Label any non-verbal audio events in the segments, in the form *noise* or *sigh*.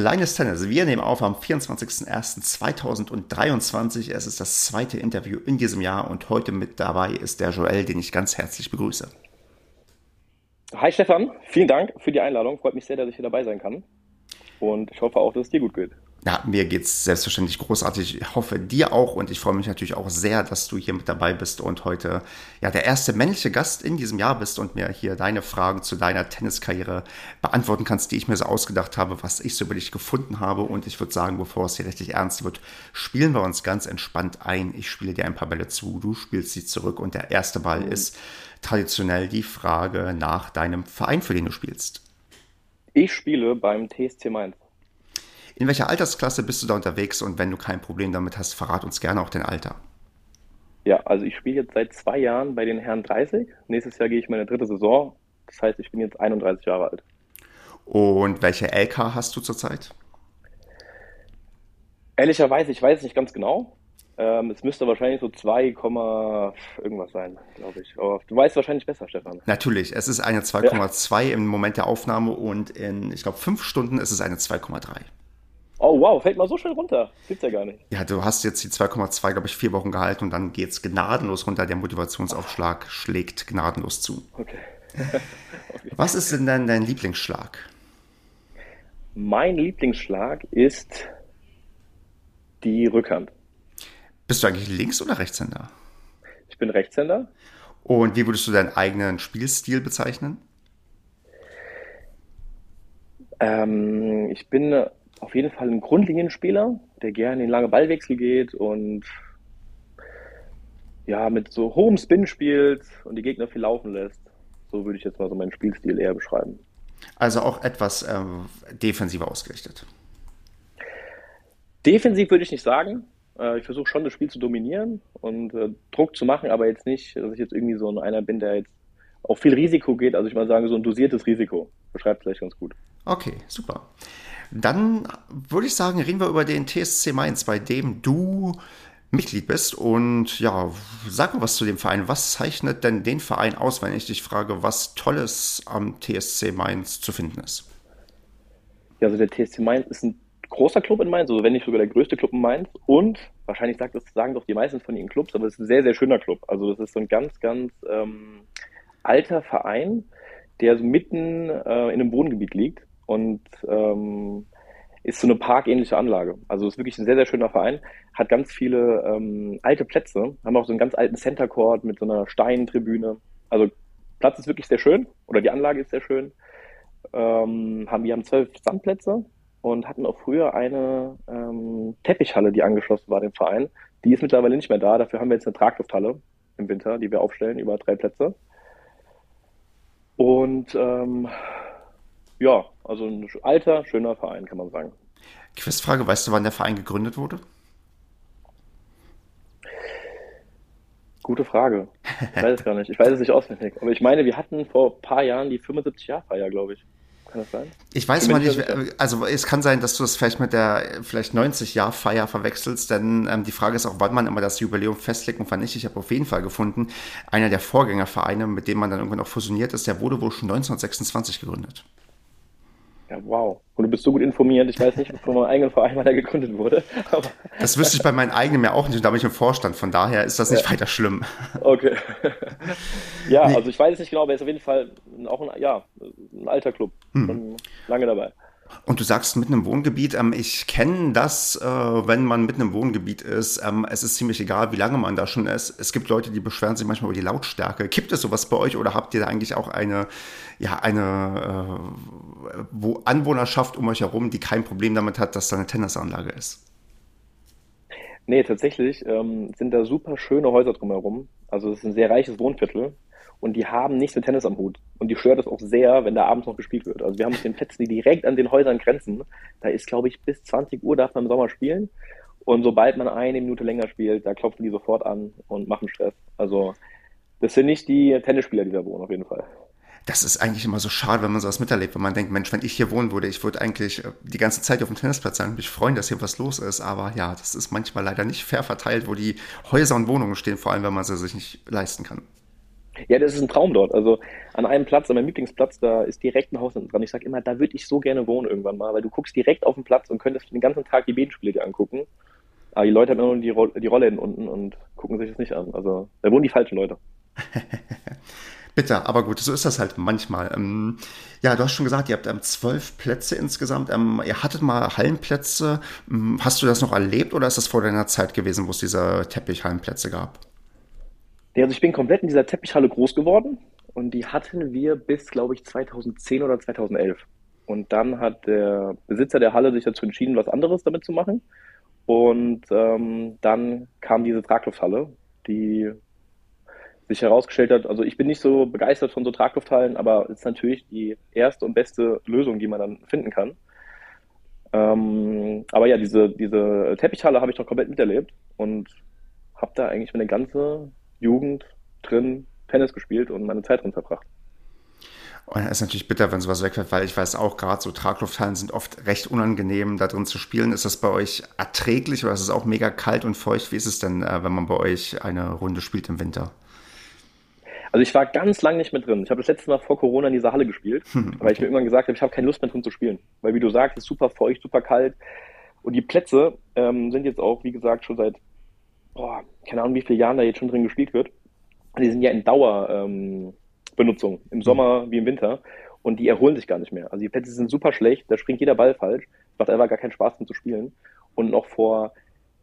Kleines Tennis. Wir nehmen auf am 24.01.2023. Es ist das zweite Interview in diesem Jahr und heute mit dabei ist der Joel, den ich ganz herzlich begrüße. Hi Stefan, vielen Dank für die Einladung. Freut mich sehr, dass ich hier dabei sein kann. Und ich hoffe auch, dass es dir gut geht. Ja, mir geht's selbstverständlich großartig. Ich hoffe dir auch und ich freue mich natürlich auch sehr, dass du hier mit dabei bist und heute ja der erste männliche Gast in diesem Jahr bist und mir hier deine Fragen zu deiner Tenniskarriere beantworten kannst, die ich mir so ausgedacht habe, was ich so über dich gefunden habe. Und ich würde sagen, bevor es hier richtig ernst wird, spielen wir uns ganz entspannt ein. Ich spiele dir ein paar Bälle zu, du spielst sie zurück und der erste Ball ist traditionell die Frage nach deinem Verein, für den du spielst. Ich spiele beim TSC Mainz. In welcher Altersklasse bist du da unterwegs und wenn du kein Problem damit hast, verrat uns gerne auch dein Alter. Ja, also ich spiele jetzt seit zwei Jahren bei den Herren 30. Nächstes Jahr gehe ich meine dritte Saison. Das heißt, ich bin jetzt 31 Jahre alt. Und welche LK hast du zurzeit? Ehrlicherweise, ich weiß es nicht ganz genau. Ähm, es müsste wahrscheinlich so 2, irgendwas sein, glaube ich. Aber du weißt wahrscheinlich besser, Stefan. Natürlich, es ist eine 2,2 ja. im Moment der Aufnahme und in, ich glaube, fünf Stunden ist es eine 2,3. Oh wow, fällt mal so schnell runter. Gibt's ja gar nicht. Ja, du hast jetzt die 2,2, glaube ich, vier Wochen gehalten und dann geht's gnadenlos runter. Der Motivationsaufschlag oh. schlägt gnadenlos zu. Okay. *laughs* okay. Was ist denn dein, dein Lieblingsschlag? Mein Lieblingsschlag ist die Rückhand. Bist du eigentlich Links- oder Rechtshänder? Ich bin Rechtshänder. Und wie würdest du deinen eigenen Spielstil bezeichnen? Ähm, ich bin auf jeden Fall ein Grundlinienspieler, der gerne in lange Ballwechsel geht und ja, mit so hohem Spin spielt und die Gegner viel laufen lässt. So würde ich jetzt mal so meinen Spielstil eher beschreiben. Also auch etwas äh, defensiver ausgerichtet. Defensiv würde ich nicht sagen. Äh, ich versuche schon das Spiel zu dominieren und äh, Druck zu machen, aber jetzt nicht, dass ich jetzt irgendwie so einer bin, der jetzt auf viel Risiko geht. Also ich mal sagen, so ein dosiertes Risiko. Beschreibt vielleicht ganz gut. Okay, super. Dann würde ich sagen, reden wir über den TSC Mainz, bei dem du Mitglied bist. Und ja, sag mal was zu dem Verein. Was zeichnet denn den Verein aus, wenn ich dich frage, was Tolles am TSC Mainz zu finden ist? Ja, also der TSC Mainz ist ein großer Club in Mainz, also wenn nicht sogar der größte Club in Mainz. Und wahrscheinlich sagt das, sagen doch die meisten von ihren Clubs, aber es ist ein sehr, sehr schöner Club. Also das ist so ein ganz, ganz ähm, alter Verein, der so mitten äh, in einem Wohngebiet liegt und ähm, ist so eine parkähnliche Anlage. Also ist wirklich ein sehr, sehr schöner Verein. Hat ganz viele ähm, alte Plätze, haben auch so einen ganz alten Center Court mit so einer Steintribüne. Also Platz ist wirklich sehr schön oder die Anlage ist sehr schön. Ähm, haben, wir haben zwölf Sandplätze und hatten auch früher eine ähm, Teppichhalle, die angeschlossen war dem Verein. Die ist mittlerweile nicht mehr da. Dafür haben wir jetzt eine Traglufthalle im Winter, die wir aufstellen, über drei Plätze. Und ähm, ja, also ein alter, schöner Verein, kann man sagen. Quizfrage, weißt du, wann der Verein gegründet wurde? Gute Frage. Ich weiß es gar nicht. Ich weiß es nicht auswendig. Aber ich meine, wir hatten vor ein paar Jahren die 75-Jahr-Feier, glaube ich. Kann das sein? Ich weiß mal nicht, also es kann sein, dass du das vielleicht mit der vielleicht 90-Jahr-Feier verwechselst, denn ähm, die Frage ist auch, wann man immer das Jubiläum festlegt und wann nicht. Ich habe auf jeden Fall gefunden, einer der Vorgängervereine, mit dem man dann irgendwann auch fusioniert ist, der wurde wohl schon 1926 gegründet. Ja, wow. Und du bist so gut informiert. Ich weiß nicht, von meinem eigenen Verein, wann er gegründet wurde. *laughs* Das wüsste ich bei meinem eigenen ja auch nicht. Und da bin ich im Vorstand. Von daher ist das nicht ja. weiter schlimm. Okay. *laughs* ja, nee. also ich weiß es nicht genau, aber er ist auf jeden Fall auch ein, ja, ein alter Club. Hm. Lange dabei. Und du sagst mitten im Wohngebiet, ähm, ich kenne das, äh, wenn man mitten im Wohngebiet ist. Ähm, es ist ziemlich egal, wie lange man da schon ist. Es gibt Leute, die beschweren sich manchmal über die Lautstärke. Gibt es sowas bei euch oder habt ihr da eigentlich auch eine, ja, eine äh, wo Anwohnerschaft um euch herum, die kein Problem damit hat, dass da eine Tennisanlage ist? Nee, tatsächlich ähm, sind da super schöne Häuser drumherum. Also es ist ein sehr reiches Wohnviertel und die haben nichts mit Tennis am Hut. Und die stört es auch sehr, wenn da abends noch gespielt wird. Also wir haben den Plätzen, die direkt an den Häusern grenzen. Da ist, glaube ich, bis 20 Uhr darf man im Sommer spielen. Und sobald man eine Minute länger spielt, da klopfen die sofort an und machen Stress. Also das sind nicht die Tennisspieler, die da wohnen, auf jeden Fall. Das ist eigentlich immer so schade, wenn man sowas miterlebt, wenn man denkt, Mensch, wenn ich hier wohnen würde, ich würde eigentlich äh, die ganze Zeit auf dem Tennisplatz sein und mich freuen, dass hier was los ist. Aber ja, das ist manchmal leider nicht fair verteilt, wo die Häuser und Wohnungen stehen, vor allem wenn man sie sich nicht leisten kann. Ja, das ist ein Traum dort. Also an einem Platz, an meinem Lieblingsplatz, da ist direkt ein Haus dran. Ich sage immer, da würde ich so gerne wohnen irgendwann mal, weil du guckst direkt auf den Platz und könntest den ganzen Tag die Bedenspiele dir angucken. Aber die Leute haben immer nur die, Ro die Rolle unten und gucken sich das nicht an. Also da wohnen die falschen Leute. *laughs* Bitter, aber gut, so ist das halt manchmal. Ähm, ja, du hast schon gesagt, ihr habt ähm, zwölf Plätze insgesamt. Ähm, ihr hattet mal Hallenplätze. Hast du das noch erlebt oder ist das vor deiner Zeit gewesen, wo es diese Teppichhallenplätze gab? Ja, also ich bin komplett in dieser Teppichhalle groß geworden und die hatten wir bis, glaube ich, 2010 oder 2011. Und dann hat der Besitzer der Halle sich dazu entschieden, was anderes damit zu machen. Und ähm, dann kam diese Traglufthalle, die sich herausgestellt hat, also ich bin nicht so begeistert von so Traglufthallen, aber es ist natürlich die erste und beste Lösung, die man dann finden kann. Ähm, aber ja, diese, diese Teppichhalle habe ich noch komplett miterlebt und habe da eigentlich meine ganze Jugend drin Tennis gespielt und meine Zeit drin verbracht. Und es ist natürlich bitter, wenn sowas wegfällt, weil ich weiß auch gerade, so Traglufthallen sind oft recht unangenehm, da drin zu spielen. Ist das bei euch erträglich oder ist es auch mega kalt und feucht? Wie ist es denn, äh, wenn man bei euch eine Runde spielt im Winter? Also ich war ganz lange nicht mehr drin. Ich habe das letzte Mal vor Corona in dieser Halle gespielt, hm, weil ich mir irgendwann gesagt habe, ich habe keine Lust mehr drin zu spielen. Weil wie du sagst, es ist super feucht, super kalt. Und die Plätze ähm, sind jetzt auch, wie gesagt, schon seit, boah, keine Ahnung, wie viele Jahren da jetzt schon drin gespielt wird. Die sind ja in Dauerbenutzung, ähm, im Sommer wie im Winter. Und die erholen sich gar nicht mehr. Also die Plätze sind super schlecht, da springt jeder Ball falsch. Macht einfach gar keinen Spaß, drin zu spielen. Und noch vor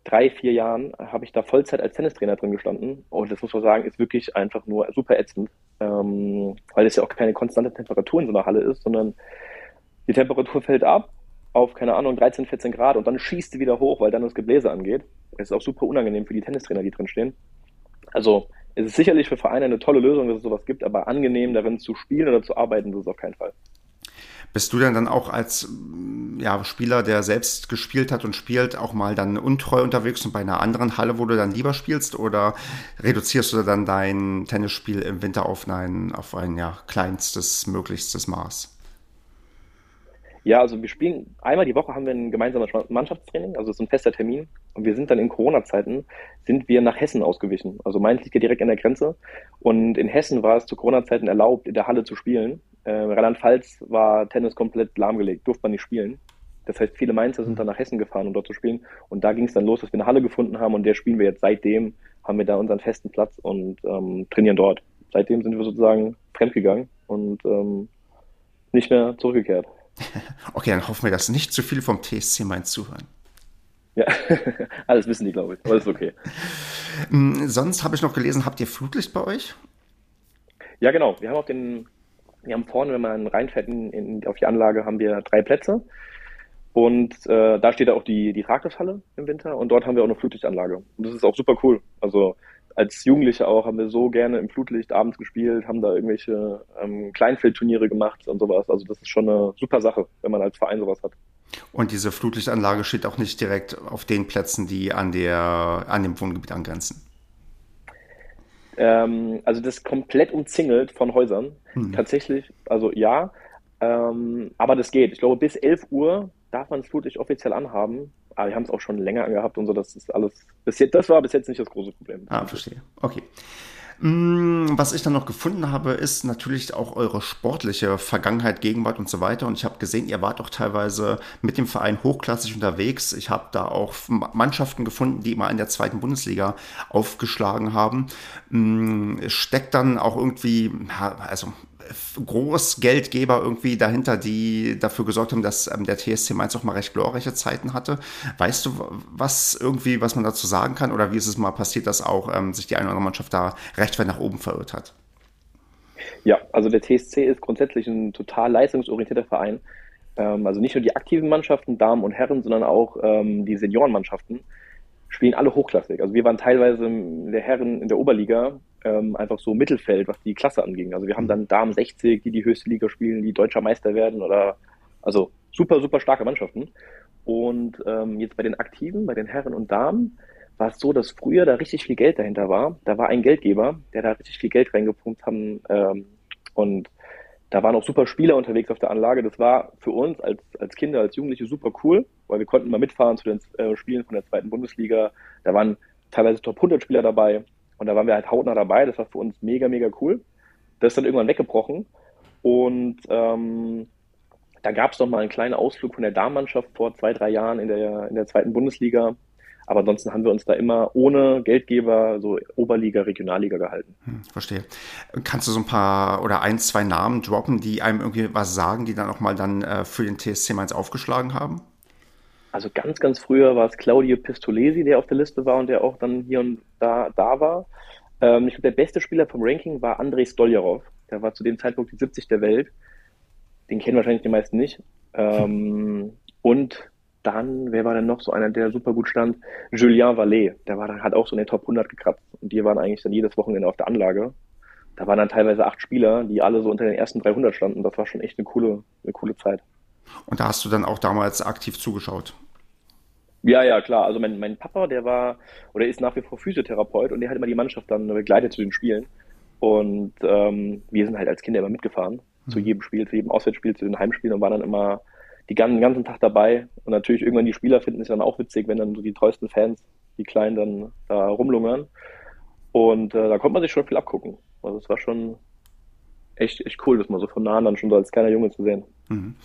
drei, vier Jahren habe ich da Vollzeit als Tennistrainer drin gestanden. Und das muss man sagen, ist wirklich einfach nur super ätzend, ähm, weil es ja auch keine konstante Temperatur in so einer Halle ist, sondern die Temperatur fällt ab auf, keine Ahnung, 13, 14 Grad und dann schießt sie wieder hoch, weil dann das Gebläse angeht. Es ist auch super unangenehm für die Tennistrainer, die drin stehen. Also es ist sicherlich für Vereine eine tolle Lösung, dass es sowas gibt, aber angenehm darin zu spielen oder zu arbeiten, das ist auf keinen Fall. Bist du denn dann auch als ja, Spieler, der selbst gespielt hat und spielt, auch mal dann untreu unterwegs und bei einer anderen Halle, wo du dann lieber spielst? Oder reduzierst du dann dein Tennisspiel im Winter auf ein, auf ein ja, kleinstes, möglichstes Maß? Ja, also wir spielen einmal die Woche haben wir ein gemeinsames Mannschaftstraining, also es ist ein fester Termin. Und wir sind dann in Corona-Zeiten, sind wir nach Hessen ausgewichen. Also Mainz liegt ja direkt an der Grenze. Und in Hessen war es zu Corona-Zeiten erlaubt, in der Halle zu spielen. Äh, Rheinland-Pfalz war Tennis komplett lahmgelegt, durfte man nicht spielen. Das heißt, viele Mainzer sind dann nach Hessen gefahren, um dort zu spielen. Und da ging es dann los, dass wir eine Halle gefunden haben und der spielen wir jetzt seitdem, haben wir da unseren festen Platz und ähm, trainieren dort. Seitdem sind wir sozusagen fremdgegangen und ähm, nicht mehr zurückgekehrt. *laughs* Okay, dann hoffen wir, dass nicht zu viel vom TSC Mainz zuhören. Ja, *laughs* alles wissen die, glaube ich, aber ist okay. *laughs* Mm, sonst habe ich noch gelesen, habt ihr Flutlicht bei euch? Ja, genau. Wir haben auf den wir haben vorne, wenn man reinfährt in, in, auf die Anlage, haben wir drei Plätze. Und äh, da steht auch die, die Traglufthalle im Winter und dort haben wir auch eine Flutlichtanlage. Und das ist auch super cool. Also als Jugendliche auch haben wir so gerne im Flutlicht abends gespielt, haben da irgendwelche ähm, Kleinfeldturniere gemacht und sowas. Also das ist schon eine super Sache, wenn man als Verein sowas hat. Und diese Flutlichtanlage steht auch nicht direkt auf den Plätzen, die an, der, an dem Wohngebiet angrenzen. Ähm, also das ist komplett umzingelt von Häusern. Hm. Tatsächlich, also ja. Ähm, aber das geht. Ich glaube, bis 11 Uhr darf man das Flutlicht offiziell anhaben. Aber wir haben es auch schon länger angehabt und so. Das ist alles. Bis jetzt, das war bis jetzt nicht das große Problem. Ah, verstehe. Okay. Mm, was ich dann noch gefunden habe, ist natürlich auch eure sportliche Vergangenheit, Gegenwart und so weiter. Und ich habe gesehen, ihr wart auch teilweise mit dem Verein hochklassig unterwegs. Ich habe da auch Mannschaften gefunden, die immer in der zweiten Bundesliga aufgeschlagen haben. Mm, steckt dann auch irgendwie, also Großgeldgeber irgendwie dahinter, die dafür gesorgt haben, dass ähm, der TSC Mainz auch mal recht glorreiche Zeiten hatte. Weißt du, was irgendwie, was man dazu sagen kann? Oder wie ist es mal passiert, dass auch ähm, sich die eine oder andere Mannschaft da recht weit nach oben verirrt hat? Ja, also der TSC ist grundsätzlich ein total leistungsorientierter Verein. Ähm, also nicht nur die aktiven Mannschaften, Damen und Herren, sondern auch ähm, die Seniorenmannschaften spielen alle hochklassig. Also wir waren teilweise der Herren in der Oberliga ähm, einfach so Mittelfeld, was die Klasse anging. Also wir haben dann Damen 60, die die höchste Liga spielen, die deutscher Meister werden oder also super, super starke Mannschaften. Und ähm, jetzt bei den Aktiven, bei den Herren und Damen, war es so, dass früher da richtig viel Geld dahinter war. Da war ein Geldgeber, der da richtig viel Geld reingepumpt haben. Ähm, und da waren auch super Spieler unterwegs auf der Anlage. Das war für uns als, als Kinder, als Jugendliche super cool, weil wir konnten mal mitfahren zu den äh, Spielen von der zweiten Bundesliga. Da waren teilweise Top 100 Spieler dabei und da waren wir halt hautnah dabei. Das war für uns mega, mega cool. Das ist dann irgendwann weggebrochen und ähm, da gab es mal einen kleinen Ausflug von der Damenmannschaft vor zwei, drei Jahren in der, in der zweiten Bundesliga. Aber ansonsten haben wir uns da immer ohne Geldgeber so Oberliga, Regionalliga gehalten. Hm, verstehe. Kannst du so ein paar oder ein, zwei Namen droppen, die einem irgendwie was sagen, die dann auch mal dann äh, für den TSC Mainz aufgeschlagen haben? Also ganz, ganz früher war es Claudio Pistolesi, der auf der Liste war und der auch dann hier und da, da war. Ähm, ich glaube, der beste Spieler vom Ranking war Andrei Stoljarov. Der war zu dem Zeitpunkt die 70 der Welt. Den kennen wahrscheinlich die meisten nicht. Ähm, und dann, wer war denn noch so einer, der super gut stand? Julien Vallée, der war dann, hat auch so in den Top 100 gekratzt. Und die waren eigentlich dann jedes Wochenende auf der Anlage. Da waren dann teilweise acht Spieler, die alle so unter den ersten 300 standen. Das war schon echt eine coole, eine coole Zeit. Und da hast du dann auch damals aktiv zugeschaut? Ja, ja, klar. Also mein, mein Papa, der war oder ist nach wie vor Physiotherapeut und der hat immer die Mannschaft dann begleitet zu den Spielen. Und ähm, wir sind halt als Kinder immer mitgefahren mhm. zu jedem Spiel, zu jedem Auswärtsspiel, zu den Heimspielen und waren dann immer die ganzen, den ganzen Tag dabei. Und natürlich irgendwann die Spieler finden es dann auch witzig, wenn dann so die treuesten Fans, die Kleinen dann da rumlungern. Und äh, da konnte man sich schon viel abgucken. Also es war schon echt, echt cool, das mal so von nah an schon so als kleiner Junge zu sehen. Mhm.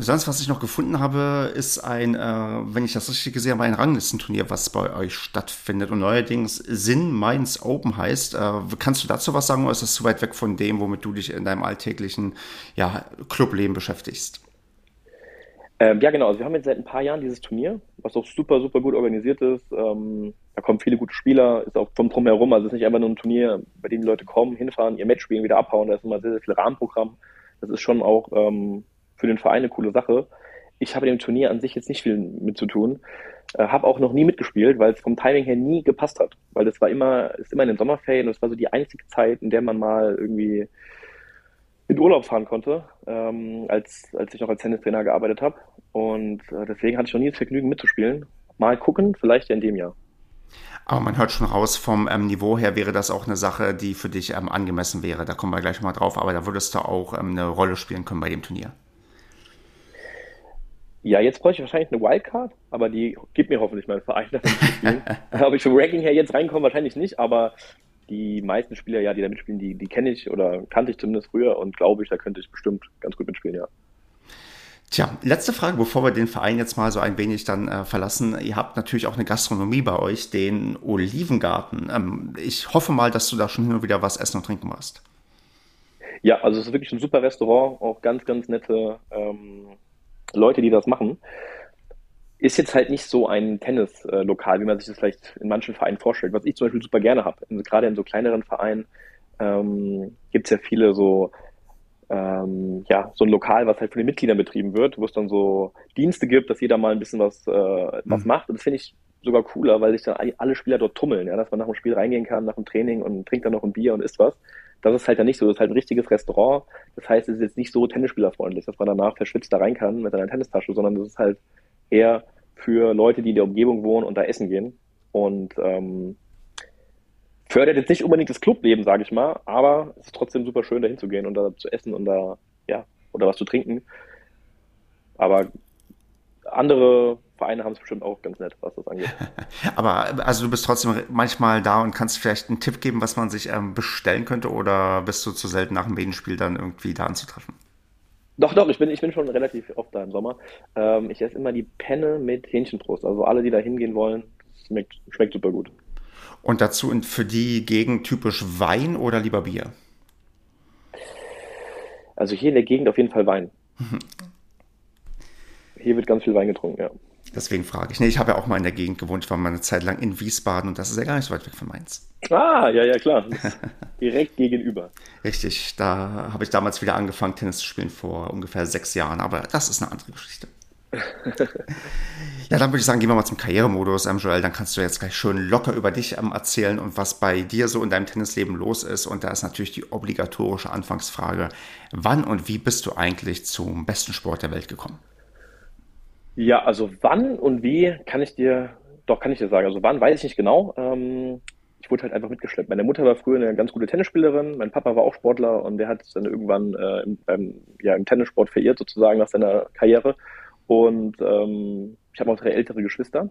Sonst, was ich noch gefunden habe, ist ein, äh, wenn ich das richtig gesehen habe, ein Ranglistenturnier, was bei euch stattfindet und neuerdings Sinn Mainz Open heißt. Äh, kannst du dazu was sagen oder ist das zu weit weg von dem, womit du dich in deinem alltäglichen ja, Clubleben beschäftigst? Ähm, ja, genau. Also wir haben jetzt seit ein paar Jahren dieses Turnier, was auch super, super gut organisiert ist. Ähm, da kommen viele gute Spieler, ist auch vom Drumherum. Also es ist nicht einfach nur ein Turnier, bei dem die Leute kommen, hinfahren, ihr Match spielen, wieder abhauen. Da ist immer sehr, sehr viel Rahmenprogramm. Das ist schon auch ähm, für den Verein eine coole Sache. Ich habe dem Turnier an sich jetzt nicht viel mit zu tun. Äh, habe auch noch nie mitgespielt, weil es vom Timing her nie gepasst hat. Weil das war immer, ist immer in den Sommerferien und es war so die einzige Zeit, in der man mal irgendwie in Urlaub fahren konnte, ähm, als, als ich noch als Tennistrainer gearbeitet habe. Und äh, deswegen hatte ich noch nie das Vergnügen mitzuspielen. Mal gucken, vielleicht ja in dem Jahr. Aber man hört schon raus, vom ähm, Niveau her wäre das auch eine Sache, die für dich ähm, angemessen wäre. Da kommen wir gleich mal drauf, aber da würdest du auch ähm, eine Rolle spielen können bei dem Turnier. Ja, jetzt bräuchte ich wahrscheinlich eine Wildcard, aber die gibt mir hoffentlich mein Verein. *laughs* *laughs* Ob ich vom Ranking her jetzt reinkomme, wahrscheinlich nicht, aber die meisten Spieler, ja, die da mitspielen, die, die kenne ich oder kannte ich zumindest früher und glaube ich, da könnte ich bestimmt ganz gut mitspielen, ja. Tja, letzte Frage, bevor wir den Verein jetzt mal so ein wenig dann äh, verlassen. Ihr habt natürlich auch eine Gastronomie bei euch, den Olivengarten. Ähm, ich hoffe mal, dass du da schon hin und wieder was essen und trinken warst. Ja, also es ist wirklich ein super Restaurant, auch ganz, ganz nette ähm, Leute, die das machen ist jetzt halt nicht so ein Tennislokal, wie man sich das vielleicht in manchen Vereinen vorstellt, was ich zum Beispiel super gerne habe. Gerade in so kleineren Vereinen ähm, gibt es ja viele so, ähm, ja, so ein Lokal, was halt von den Mitgliedern betrieben wird, wo es dann so Dienste gibt, dass jeder mal ein bisschen was, äh, was mhm. macht. Und das finde ich sogar cooler, weil sich dann alle Spieler dort tummeln, ja, dass man nach dem Spiel reingehen kann, nach dem Training und trinkt dann noch ein Bier und isst was. Das ist halt dann nicht so. Das ist halt ein richtiges Restaurant. Das heißt, es ist jetzt nicht so tennisspielerfreundlich, dass man danach verschwitzt da rein kann mit seiner Tennistasche, sondern das ist halt eher für Leute, die in der Umgebung wohnen und da essen gehen. Und ähm, fördert jetzt nicht unbedingt das Clubleben, sage ich mal, aber es ist trotzdem super schön, da hinzugehen und da zu essen und da, ja, oder was zu trinken. Aber andere Vereine haben es bestimmt auch ganz nett, was das angeht. *laughs* Aber also du bist trotzdem manchmal da und kannst vielleicht einen Tipp geben, was man sich ähm, bestellen könnte oder bist du zu selten nach dem Medienspiel dann irgendwie da anzutreffen? Doch, doch, ich bin, ich bin schon relativ oft da im Sommer. Ähm, ich esse immer die Penne mit Hähnchenbrust. Also alle, die da hingehen wollen, schmeckt, schmeckt super gut. Und dazu für die Gegend typisch Wein oder lieber Bier? Also hier in der Gegend auf jeden Fall Wein. Mhm. Hier wird ganz viel Wein getrunken, ja. Deswegen frage ich. Nee, ich habe ja auch mal in der Gegend gewohnt. Ich war mal eine Zeit lang in Wiesbaden und das ist ja gar nicht so weit weg von Mainz. Ah, ja, ja, klar. *laughs* Direkt gegenüber. Richtig. Da habe ich damals wieder angefangen, Tennis zu spielen vor ungefähr sechs Jahren. Aber das ist eine andere Geschichte. *laughs* ja, dann würde ich sagen, gehen wir mal zum Karrieremodus, ähm, Joel. Dann kannst du jetzt gleich schön locker über dich ähm, erzählen und was bei dir so in deinem Tennisleben los ist. Und da ist natürlich die obligatorische Anfangsfrage: Wann und wie bist du eigentlich zum besten Sport der Welt gekommen? Ja, also wann und wie kann ich dir, doch kann ich dir sagen. Also wann weiß ich nicht genau. Ähm, ich wurde halt einfach mitgeschleppt. Meine Mutter war früher eine ganz gute Tennisspielerin, mein Papa war auch Sportler und der hat dann irgendwann äh, im, beim, ja, im Tennissport verirrt sozusagen nach seiner Karriere. Und ähm, ich habe auch drei ältere Geschwister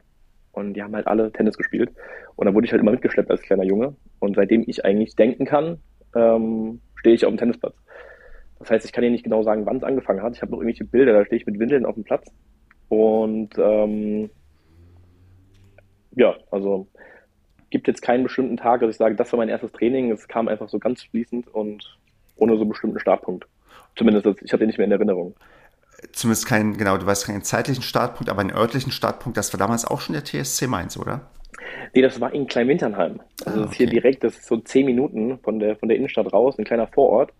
und die haben halt alle Tennis gespielt. Und dann wurde ich halt immer mitgeschleppt als kleiner Junge. Und seitdem ich eigentlich denken kann, ähm, stehe ich auf dem Tennisplatz. Das heißt, ich kann dir nicht genau sagen, wann es angefangen hat. Ich habe noch irgendwelche Bilder, da stehe ich mit Windeln auf dem Platz. Und ähm, ja, also gibt jetzt keinen bestimmten Tag, dass ich sage, das war mein erstes Training. Es kam einfach so ganz fließend und ohne so einen bestimmten Startpunkt. Zumindest, ich habe den nicht mehr in Erinnerung. Zumindest keinen, genau, du weißt keinen zeitlichen Startpunkt, aber einen örtlichen Startpunkt, das war damals auch schon der TSC Mainz, oder? Nee, das war in Kleinwinternheim. Also ah, okay. das ist hier direkt, das ist so zehn Minuten von der, von der Innenstadt raus, ein kleiner Vorort.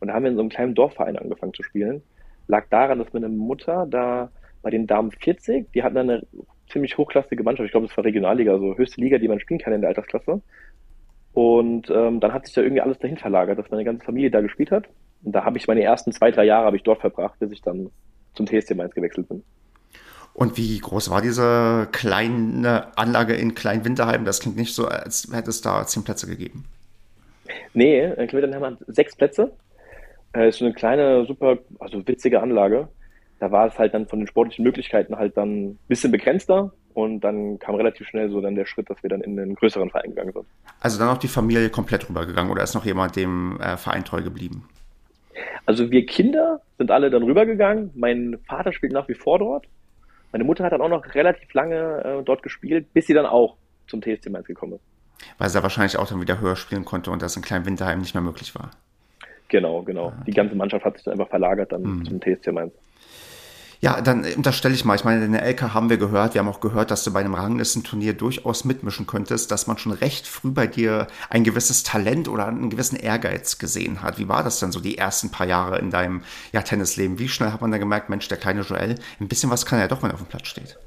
Und da haben wir in so einem kleinen Dorfverein angefangen zu spielen. Lag daran, dass meine Mutter da bei den Damen 40, die hatten eine ziemlich hochklassige Mannschaft. Ich glaube, das war Regionalliga, also höchste Liga, die man spielen kann in der Altersklasse. Und ähm, dann hat sich da irgendwie alles dahin verlagert, dass meine ganze Familie da gespielt hat. Und da habe ich meine ersten zwei, drei Jahre habe ich dort verbracht, bis ich dann zum TSC Mainz gewechselt bin. Und wie groß war diese kleine Anlage in Kleinwinterheim? Das klingt nicht so, als hätte es da zehn Plätze gegeben. Nee, in Kleinwinterheim hat sechs Plätze. Äh, ist so eine kleine, super, also witzige Anlage. Da war es halt dann von den sportlichen Möglichkeiten halt dann ein bisschen begrenzter. Und dann kam relativ schnell so dann der Schritt, dass wir dann in einen größeren Verein gegangen sind. Also dann auch die Familie komplett rübergegangen oder ist noch jemand dem äh, Verein treu geblieben? Also wir Kinder sind alle dann rübergegangen. Mein Vater spielt nach wie vor dort. Meine Mutter hat dann auch noch relativ lange äh, dort gespielt, bis sie dann auch zum TSC Mainz gekommen ist. Weil sie ja wahrscheinlich auch dann wieder höher spielen konnte und das in kleinem Winterheim nicht mehr möglich war. Genau, genau. Ah. Die ganze Mannschaft hat sich dann einfach verlagert dann mhm. zum TSC Mainz. Ja, dann unterstelle ich mal, ich meine, in der LK haben wir gehört, wir haben auch gehört, dass du bei einem Ranglistenturnier durchaus mitmischen könntest, dass man schon recht früh bei dir ein gewisses Talent oder einen gewissen Ehrgeiz gesehen hat. Wie war das dann so die ersten paar Jahre in deinem ja, Tennisleben? Wie schnell hat man dann gemerkt, Mensch, der kleine Joel, ein bisschen was kann er doch, wenn er auf dem Platz steht?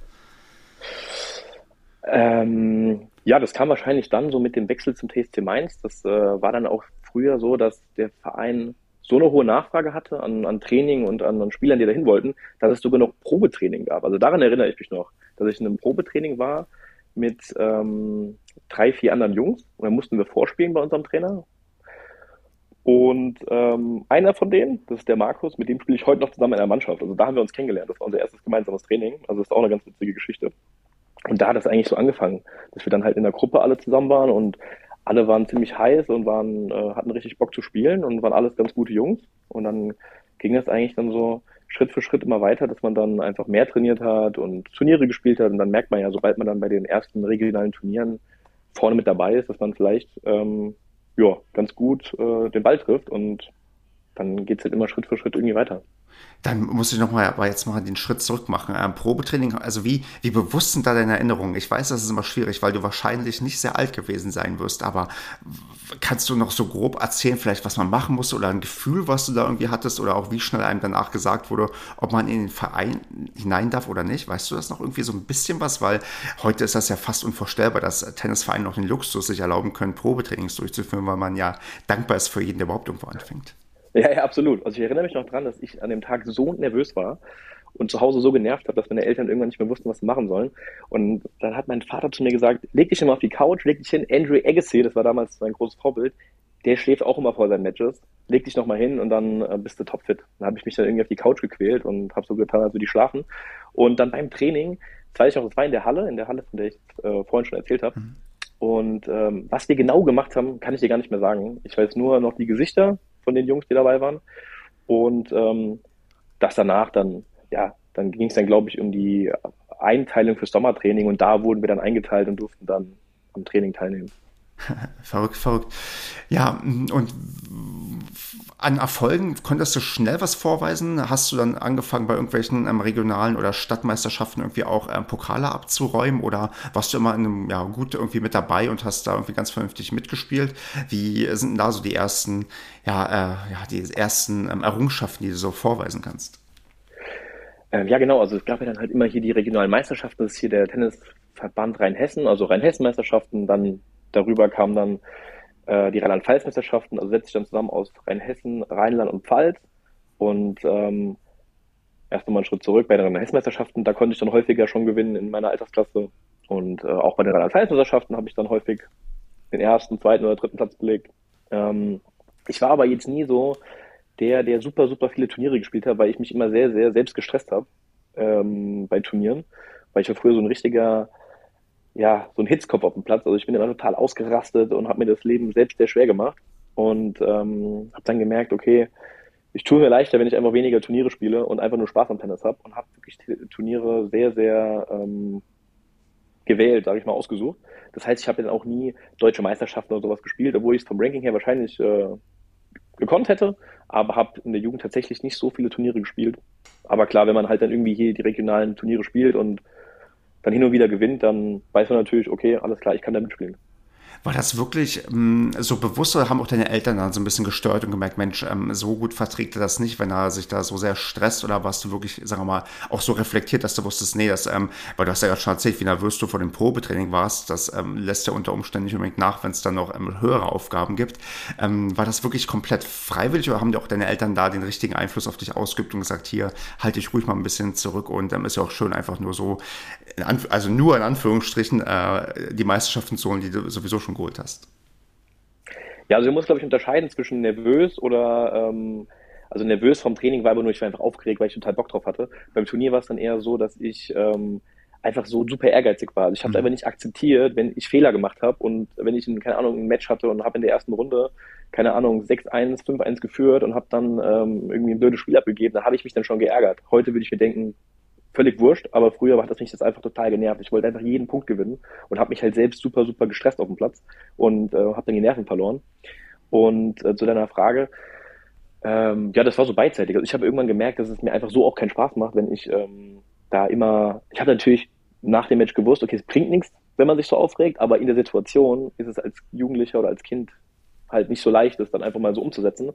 Ähm, ja, das kam wahrscheinlich dann so mit dem Wechsel zum TSC Mainz. Das äh, war dann auch früher so, dass der Verein so eine hohe Nachfrage hatte an, an Training und an, an Spielern, die dahin wollten, dass es sogar noch Probetraining gab. Also daran erinnere ich mich noch, dass ich in einem Probetraining war mit ähm, drei, vier anderen Jungs und dann mussten wir vorspielen bei unserem Trainer. Und ähm, einer von denen, das ist der Markus, mit dem spiele ich heute noch zusammen in der Mannschaft. Also da haben wir uns kennengelernt. Das war unser erstes gemeinsames Training. Also das ist auch eine ganz witzige Geschichte. Und da hat es eigentlich so angefangen, dass wir dann halt in der Gruppe alle zusammen waren und alle waren ziemlich heiß und waren, äh, hatten richtig Bock zu spielen und waren alles ganz gute Jungs. Und dann ging das eigentlich dann so Schritt für Schritt immer weiter, dass man dann einfach mehr trainiert hat und Turniere gespielt hat. Und dann merkt man ja, sobald man dann bei den ersten regionalen Turnieren vorne mit dabei ist, dass man vielleicht ähm, ja, ganz gut äh, den Ball trifft und dann geht es halt immer Schritt für Schritt irgendwie weiter. Dann muss ich nochmal, aber jetzt mal den Schritt zurück machen. Ähm, Probetraining, also wie, wie bewusst sind da deine Erinnerungen? Ich weiß, das ist immer schwierig, weil du wahrscheinlich nicht sehr alt gewesen sein wirst, aber kannst du noch so grob erzählen, vielleicht was man machen musste oder ein Gefühl, was du da irgendwie hattest oder auch wie schnell einem danach gesagt wurde, ob man in den Verein hinein darf oder nicht? Weißt du das noch irgendwie so ein bisschen was? Weil heute ist das ja fast unvorstellbar, dass Tennisvereine noch den Luxus sich erlauben können, Probetrainings durchzuführen, weil man ja dankbar ist für jeden, der überhaupt irgendwo anfängt. Ja, ja, absolut. Also ich erinnere mich noch dran, dass ich an dem Tag so nervös war und zu Hause so genervt habe, dass meine Eltern irgendwann nicht mehr wussten, was sie machen sollen. Und dann hat mein Vater zu mir gesagt, leg dich immer auf die Couch, leg dich hin. Andrew Agassi, das war damals mein großes Vorbild, der schläft auch immer vor seinen Matches. Leg dich nochmal hin und dann äh, bist du topfit. Dann habe ich mich dann irgendwie auf die Couch gequält und habe so getan, als würde ich schlafen. Und dann beim Training, das weiß ich noch, das war in der Halle, in der Halle, von der ich äh, vorhin schon erzählt habe. Mhm. Und ähm, was wir genau gemacht haben, kann ich dir gar nicht mehr sagen. Ich weiß nur noch die Gesichter von den Jungs, die dabei waren. Und ähm, das danach dann, ja, dann ging es dann, glaube ich, um die Einteilung fürs Sommertraining und da wurden wir dann eingeteilt und durften dann am Training teilnehmen. *laughs* verrückt, verrückt. Ja, und an Erfolgen konntest du schnell was vorweisen? Hast du dann angefangen, bei irgendwelchen ähm, regionalen oder Stadtmeisterschaften irgendwie auch ähm, Pokale abzuräumen? Oder warst du immer in einem, ja, gut irgendwie mit dabei und hast da irgendwie ganz vernünftig mitgespielt? Wie sind denn da so die ersten, ja, äh, ja die ersten ähm, Errungenschaften, die du so vorweisen kannst? Ähm, ja, genau. Also es gab ja dann halt immer hier die regionalen Meisterschaften. Das ist hier der Tennisverband Rheinhessen, also Rheinhessen-Meisterschaften. Dann darüber kam dann äh, die Rheinland-Pfalz-Meisterschaften, also setzt sich dann zusammen aus Rheinhessen, Rheinland und Pfalz. Und ähm, erst nochmal einen Schritt zurück bei den Rhein-Hesse-Meisterschaften. Da konnte ich dann häufiger schon gewinnen in meiner Altersklasse. Und äh, auch bei den Rhein-Meisterschaften habe ich dann häufig den ersten, zweiten oder dritten Platz belegt. Ähm, ich war aber jetzt nie so der, der super, super viele Turniere gespielt hat, weil ich mich immer sehr, sehr selbst gestresst habe ähm, bei Turnieren. Weil ich war früher so ein richtiger, ja, so ein Hitzkopf auf dem Platz. Also ich bin immer total ausgerastet und habe mir das Leben selbst sehr schwer gemacht. Und ähm, habe dann gemerkt, okay, ich tue mir leichter, wenn ich einfach weniger Turniere spiele und einfach nur Spaß am Tennis habe und habe wirklich Turniere sehr, sehr ähm, gewählt, sage ich mal, ausgesucht. Das heißt, ich habe dann auch nie deutsche Meisterschaften oder sowas gespielt, obwohl ich es vom Ranking her wahrscheinlich äh, gekonnt hätte, aber habe in der Jugend tatsächlich nicht so viele Turniere gespielt. Aber klar, wenn man halt dann irgendwie hier die regionalen Turniere spielt und dann hin und wieder gewinnt, dann weiß man natürlich, okay, alles klar, ich kann da mitspielen. War das wirklich ähm, so bewusst oder haben auch deine Eltern dann so ein bisschen gestört und gemerkt, Mensch, ähm, so gut verträgt er das nicht, wenn er sich da so sehr stresst oder warst du wirklich, sagen wir mal, auch so reflektiert, dass du wusstest, nee, das, ähm, weil du hast ja gerade schon erzählt, wie nervös du vor dem Probetraining warst, das ähm, lässt ja unter Umständen nicht unbedingt nach, wenn es dann noch ähm, höhere Aufgaben gibt. Ähm, war das wirklich komplett freiwillig oder haben dir auch deine Eltern da den richtigen Einfluss auf dich ausgeübt und gesagt, hier, halte dich ruhig mal ein bisschen zurück und ähm, ist ja auch schön, einfach nur so, also nur in Anführungsstrichen, äh, die Meisterschaften zu holen, die du sowieso schon geholt hast? Ja, also du musst, glaube ich, unterscheiden zwischen nervös oder, ähm, also nervös vom Training war aber nur, ich war einfach aufgeregt, weil ich total Bock drauf hatte. Beim Turnier war es dann eher so, dass ich ähm, einfach so super ehrgeizig war. Also ich habe es mhm. einfach nicht akzeptiert, wenn ich Fehler gemacht habe und wenn ich, in, keine Ahnung, ein Match hatte und habe in der ersten Runde, keine Ahnung, 6-1, 5-1 geführt und habe dann ähm, irgendwie ein blödes Spiel abgegeben, da habe ich mich dann schon geärgert. Heute würde ich mir denken, völlig wurscht, aber früher hat das mich jetzt einfach total genervt. Ich wollte einfach jeden Punkt gewinnen und habe mich halt selbst super, super gestresst auf dem Platz und äh, habe dann die Nerven verloren. Und äh, zu deiner Frage, ähm, ja, das war so beidseitig. Also ich habe irgendwann gemerkt, dass es mir einfach so auch keinen Spaß macht, wenn ich ähm, da immer, ich habe natürlich nach dem Match gewusst, okay, es bringt nichts, wenn man sich so aufregt, aber in der Situation ist es als Jugendlicher oder als Kind halt nicht so leicht, das dann einfach mal so umzusetzen.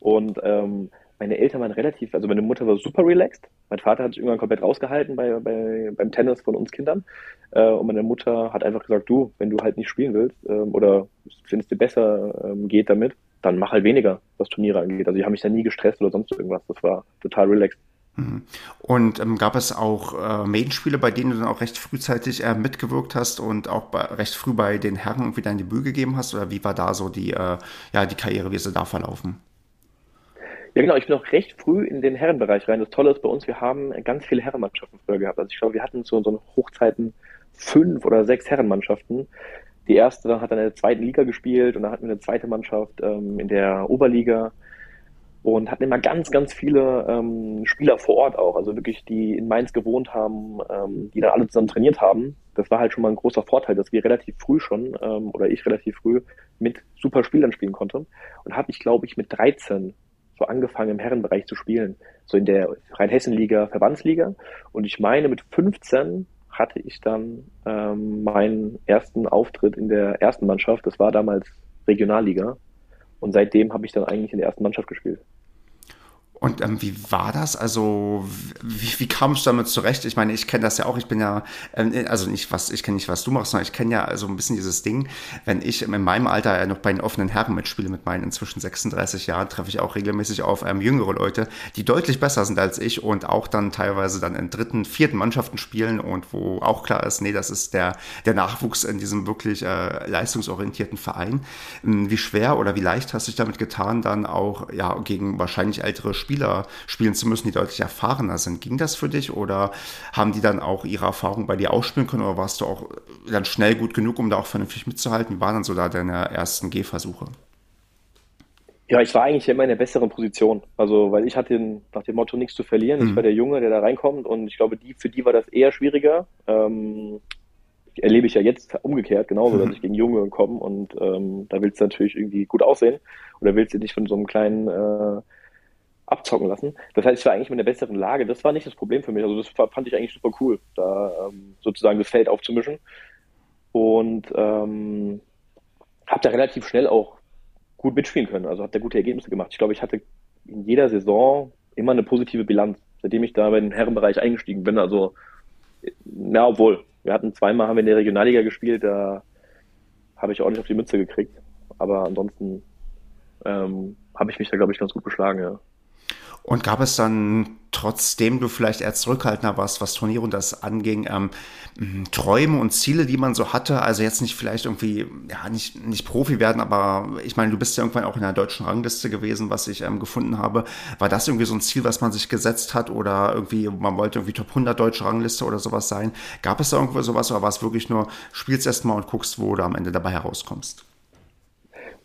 Und ähm, meine Eltern waren relativ, also meine Mutter war super relaxed. Mein Vater hat sich irgendwann komplett rausgehalten bei, bei, beim Tennis von uns Kindern. Äh, und meine Mutter hat einfach gesagt, du, wenn du halt nicht spielen willst ähm, oder es dir besser ähm, geht damit, dann mach halt weniger, was Turniere angeht. Also die haben mich da nie gestresst oder sonst irgendwas. Das war total relaxed. Mhm. Und ähm, gab es auch äh, Maiden-Spiele, bei denen du dann auch recht frühzeitig äh, mitgewirkt hast und auch bei, recht früh bei den Herren irgendwie dein Debüt gegeben hast? Oder wie war da so die, äh, ja, die Karriere, wie sie da verlaufen? Ja, genau. Ich bin auch recht früh in den Herrenbereich rein. Das Tolle ist bei uns, wir haben ganz viele Herrenmannschaften früher gehabt. Also ich glaube, wir hatten zu unseren Hochzeiten fünf oder sechs Herrenmannschaften. Die erste hat dann in der zweiten Liga gespielt und dann hatten wir eine zweite Mannschaft ähm, in der Oberliga und hatten immer ganz, ganz viele ähm, Spieler vor Ort auch, also wirklich, die in Mainz gewohnt haben, ähm, die da alle zusammen trainiert haben. Das war halt schon mal ein großer Vorteil, dass wir relativ früh schon, ähm, oder ich relativ früh, mit super Spielern spielen konnte. Und habe ich, glaube ich, mit 13 so angefangen im Herrenbereich zu spielen, so in der Rheinhessen-Liga, Verbandsliga. Und ich meine, mit 15 hatte ich dann ähm, meinen ersten Auftritt in der ersten Mannschaft. Das war damals Regionalliga. Und seitdem habe ich dann eigentlich in der ersten Mannschaft gespielt. Und ähm, wie war das? Also wie, wie kamst du damit zurecht? Ich meine, ich kenne das ja auch. Ich bin ja, ähm, also nicht was, ich kenne nicht, was du machst, sondern ich kenne ja so ein bisschen dieses Ding. Wenn ich in meinem Alter ja noch bei den offenen Herren mitspiele, mit meinen inzwischen 36 Jahren, treffe ich auch regelmäßig auf ähm, jüngere Leute, die deutlich besser sind als ich und auch dann teilweise dann in dritten, vierten Mannschaften spielen und wo auch klar ist, nee, das ist der der Nachwuchs in diesem wirklich äh, leistungsorientierten Verein. Ähm, wie schwer oder wie leicht hast du dich damit getan, dann auch ja gegen wahrscheinlich ältere Spieler Spieler spielen zu müssen, die deutlich erfahrener sind. Ging das für dich oder haben die dann auch ihre Erfahrung bei dir ausspielen können oder warst du auch dann schnell gut genug, um da auch vernünftig mitzuhalten? Wie waren dann so da deine ersten Gehversuche? Ja, ich war eigentlich immer in der besseren Position. Also, weil ich hatte nach dem Motto nichts zu verlieren. Mhm. Ich war der Junge, der da reinkommt und ich glaube, die, für die war das eher schwieriger. Ähm, erlebe ich ja jetzt umgekehrt genauso, mhm. dass ich gegen Junge komme und ähm, da willst du natürlich irgendwie gut aussehen oder willst du dich von so einem kleinen äh, abzocken lassen. Das heißt, ich war eigentlich in einer besseren Lage. Das war nicht das Problem für mich. Also das fand ich eigentlich super cool, da ähm, sozusagen das Feld aufzumischen. Und ähm, habe da relativ schnell auch gut mitspielen können. Also habe da gute Ergebnisse gemacht. Ich glaube, ich hatte in jeder Saison immer eine positive Bilanz, seitdem ich da bei den Herrenbereich eingestiegen bin. Also ja, obwohl wir hatten zweimal haben wir in der Regionalliga gespielt, da habe ich ordentlich auf die Mütze gekriegt. Aber ansonsten ähm, habe ich mich da glaube ich ganz gut geschlagen. Ja. Und gab es dann, trotzdem du vielleicht eher zurückhaltender warst, was Turniere und das anging, ähm, Träume und Ziele, die man so hatte? Also jetzt nicht vielleicht irgendwie, ja, nicht, nicht Profi werden, aber ich meine, du bist ja irgendwann auch in der deutschen Rangliste gewesen, was ich ähm, gefunden habe. War das irgendwie so ein Ziel, was man sich gesetzt hat oder irgendwie, man wollte irgendwie Top 100 deutsche Rangliste oder sowas sein? Gab es da irgendwo sowas oder war es wirklich nur, spielst erstmal und guckst, wo du am Ende dabei herauskommst?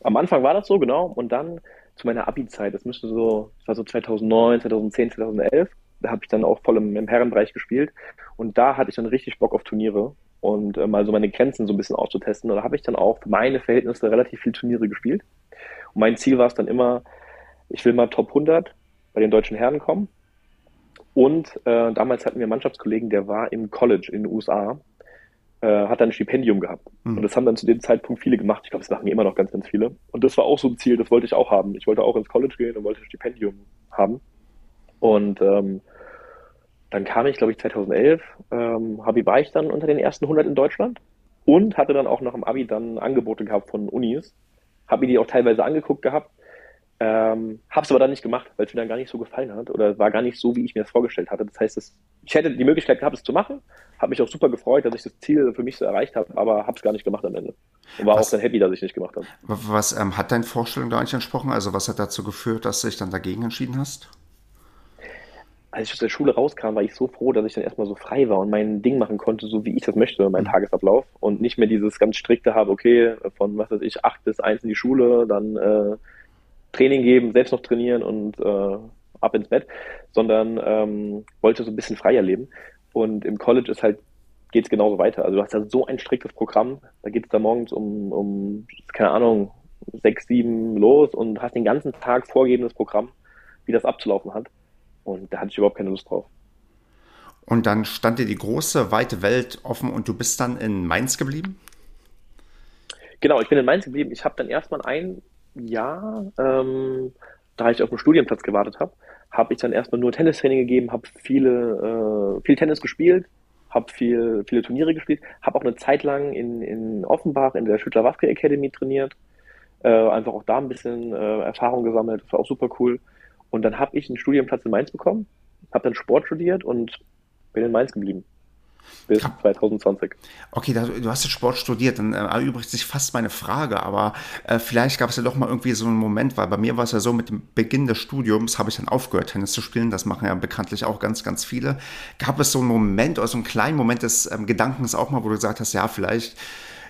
Am Anfang war das so, genau. Und dann zu meiner Abi-Zeit, das müsste so, das war so 2009, 2010, 2011, da habe ich dann auch voll im, im, Herrenbereich gespielt und da hatte ich dann richtig Bock auf Turniere und äh, mal so meine Grenzen so ein bisschen auszutesten. Und da habe ich dann auch für meine Verhältnisse relativ viel Turniere gespielt. Und mein Ziel war es dann immer, ich will mal Top 100 bei den deutschen Herren kommen. Und äh, damals hatten wir einen Mannschaftskollegen, der war im College in den USA hat dann ein Stipendium gehabt. Mhm. Und das haben dann zu dem Zeitpunkt viele gemacht. Ich glaube, das machen immer noch ganz, ganz viele. Und das war auch so ein Ziel, das wollte ich auch haben. Ich wollte auch ins College gehen und wollte ein Stipendium haben. Und ähm, dann kam ich, glaube ich, 2011, ähm, war ich dann unter den ersten 100 in Deutschland und hatte dann auch nach dem Abi dann Angebote gehabt von Unis. Habe mir die auch teilweise angeguckt gehabt ähm, habe es aber dann nicht gemacht, weil es mir dann gar nicht so gefallen hat oder war gar nicht so, wie ich mir das vorgestellt hatte. Das heißt, das, ich hätte die Möglichkeit gehabt, es zu machen, habe mich auch super gefreut, dass ich das Ziel für mich so erreicht habe, aber habe es gar nicht gemacht am Ende. Und war was, auch dann happy, dass ich nicht gemacht habe. Was ähm, hat deine Vorstellung da eigentlich entsprochen? Also was hat dazu geführt, dass du dich dann dagegen entschieden hast? Als ich aus der Schule rauskam, war ich so froh, dass ich dann erstmal so frei war und mein Ding machen konnte, so wie ich das möchte, mein mhm. Tagesablauf und nicht mehr dieses ganz strikte habe, okay, von was weiß ich, acht bis eins in die Schule, dann äh, Training geben, selbst noch trainieren und äh, ab ins Bett, sondern ähm, wollte so ein bisschen freier leben. Und im College ist halt, geht es genauso weiter. Also du hast ja so ein striktes Programm, da geht es da morgens um, um, keine Ahnung, sechs, sieben los und hast den ganzen Tag vorgegebenes Programm, wie das abzulaufen hat. Und da hatte ich überhaupt keine Lust drauf. Und dann stand dir die große, weite Welt offen und du bist dann in Mainz geblieben? Genau, ich bin in Mainz geblieben. Ich habe dann erstmal ein Jahr, ähm, da ich auf dem Studienplatz gewartet habe, habe ich dann erstmal nur Tennistraining gegeben, habe viele, äh, viel Tennis gespielt, habe viel, viele Turniere gespielt, habe auch eine Zeit lang in, in Offenbach in der Schüttler-Waske Academy trainiert, äh, einfach auch da ein bisschen äh, Erfahrung gesammelt, das war auch super cool. Und dann habe ich einen Studienplatz in Mainz bekommen, habe dann Sport studiert und bin in Mainz geblieben bis 2020. Okay, da, du hast jetzt Sport studiert, dann äh, erübrigt sich fast meine Frage, aber äh, vielleicht gab es ja doch mal irgendwie so einen Moment, weil bei mir war es ja so, mit dem Beginn des Studiums habe ich dann aufgehört, Tennis zu spielen. Das machen ja bekanntlich auch ganz, ganz viele. Gab es so einen Moment oder so einen kleinen Moment des ähm, Gedankens auch mal, wo du gesagt hast, ja, vielleicht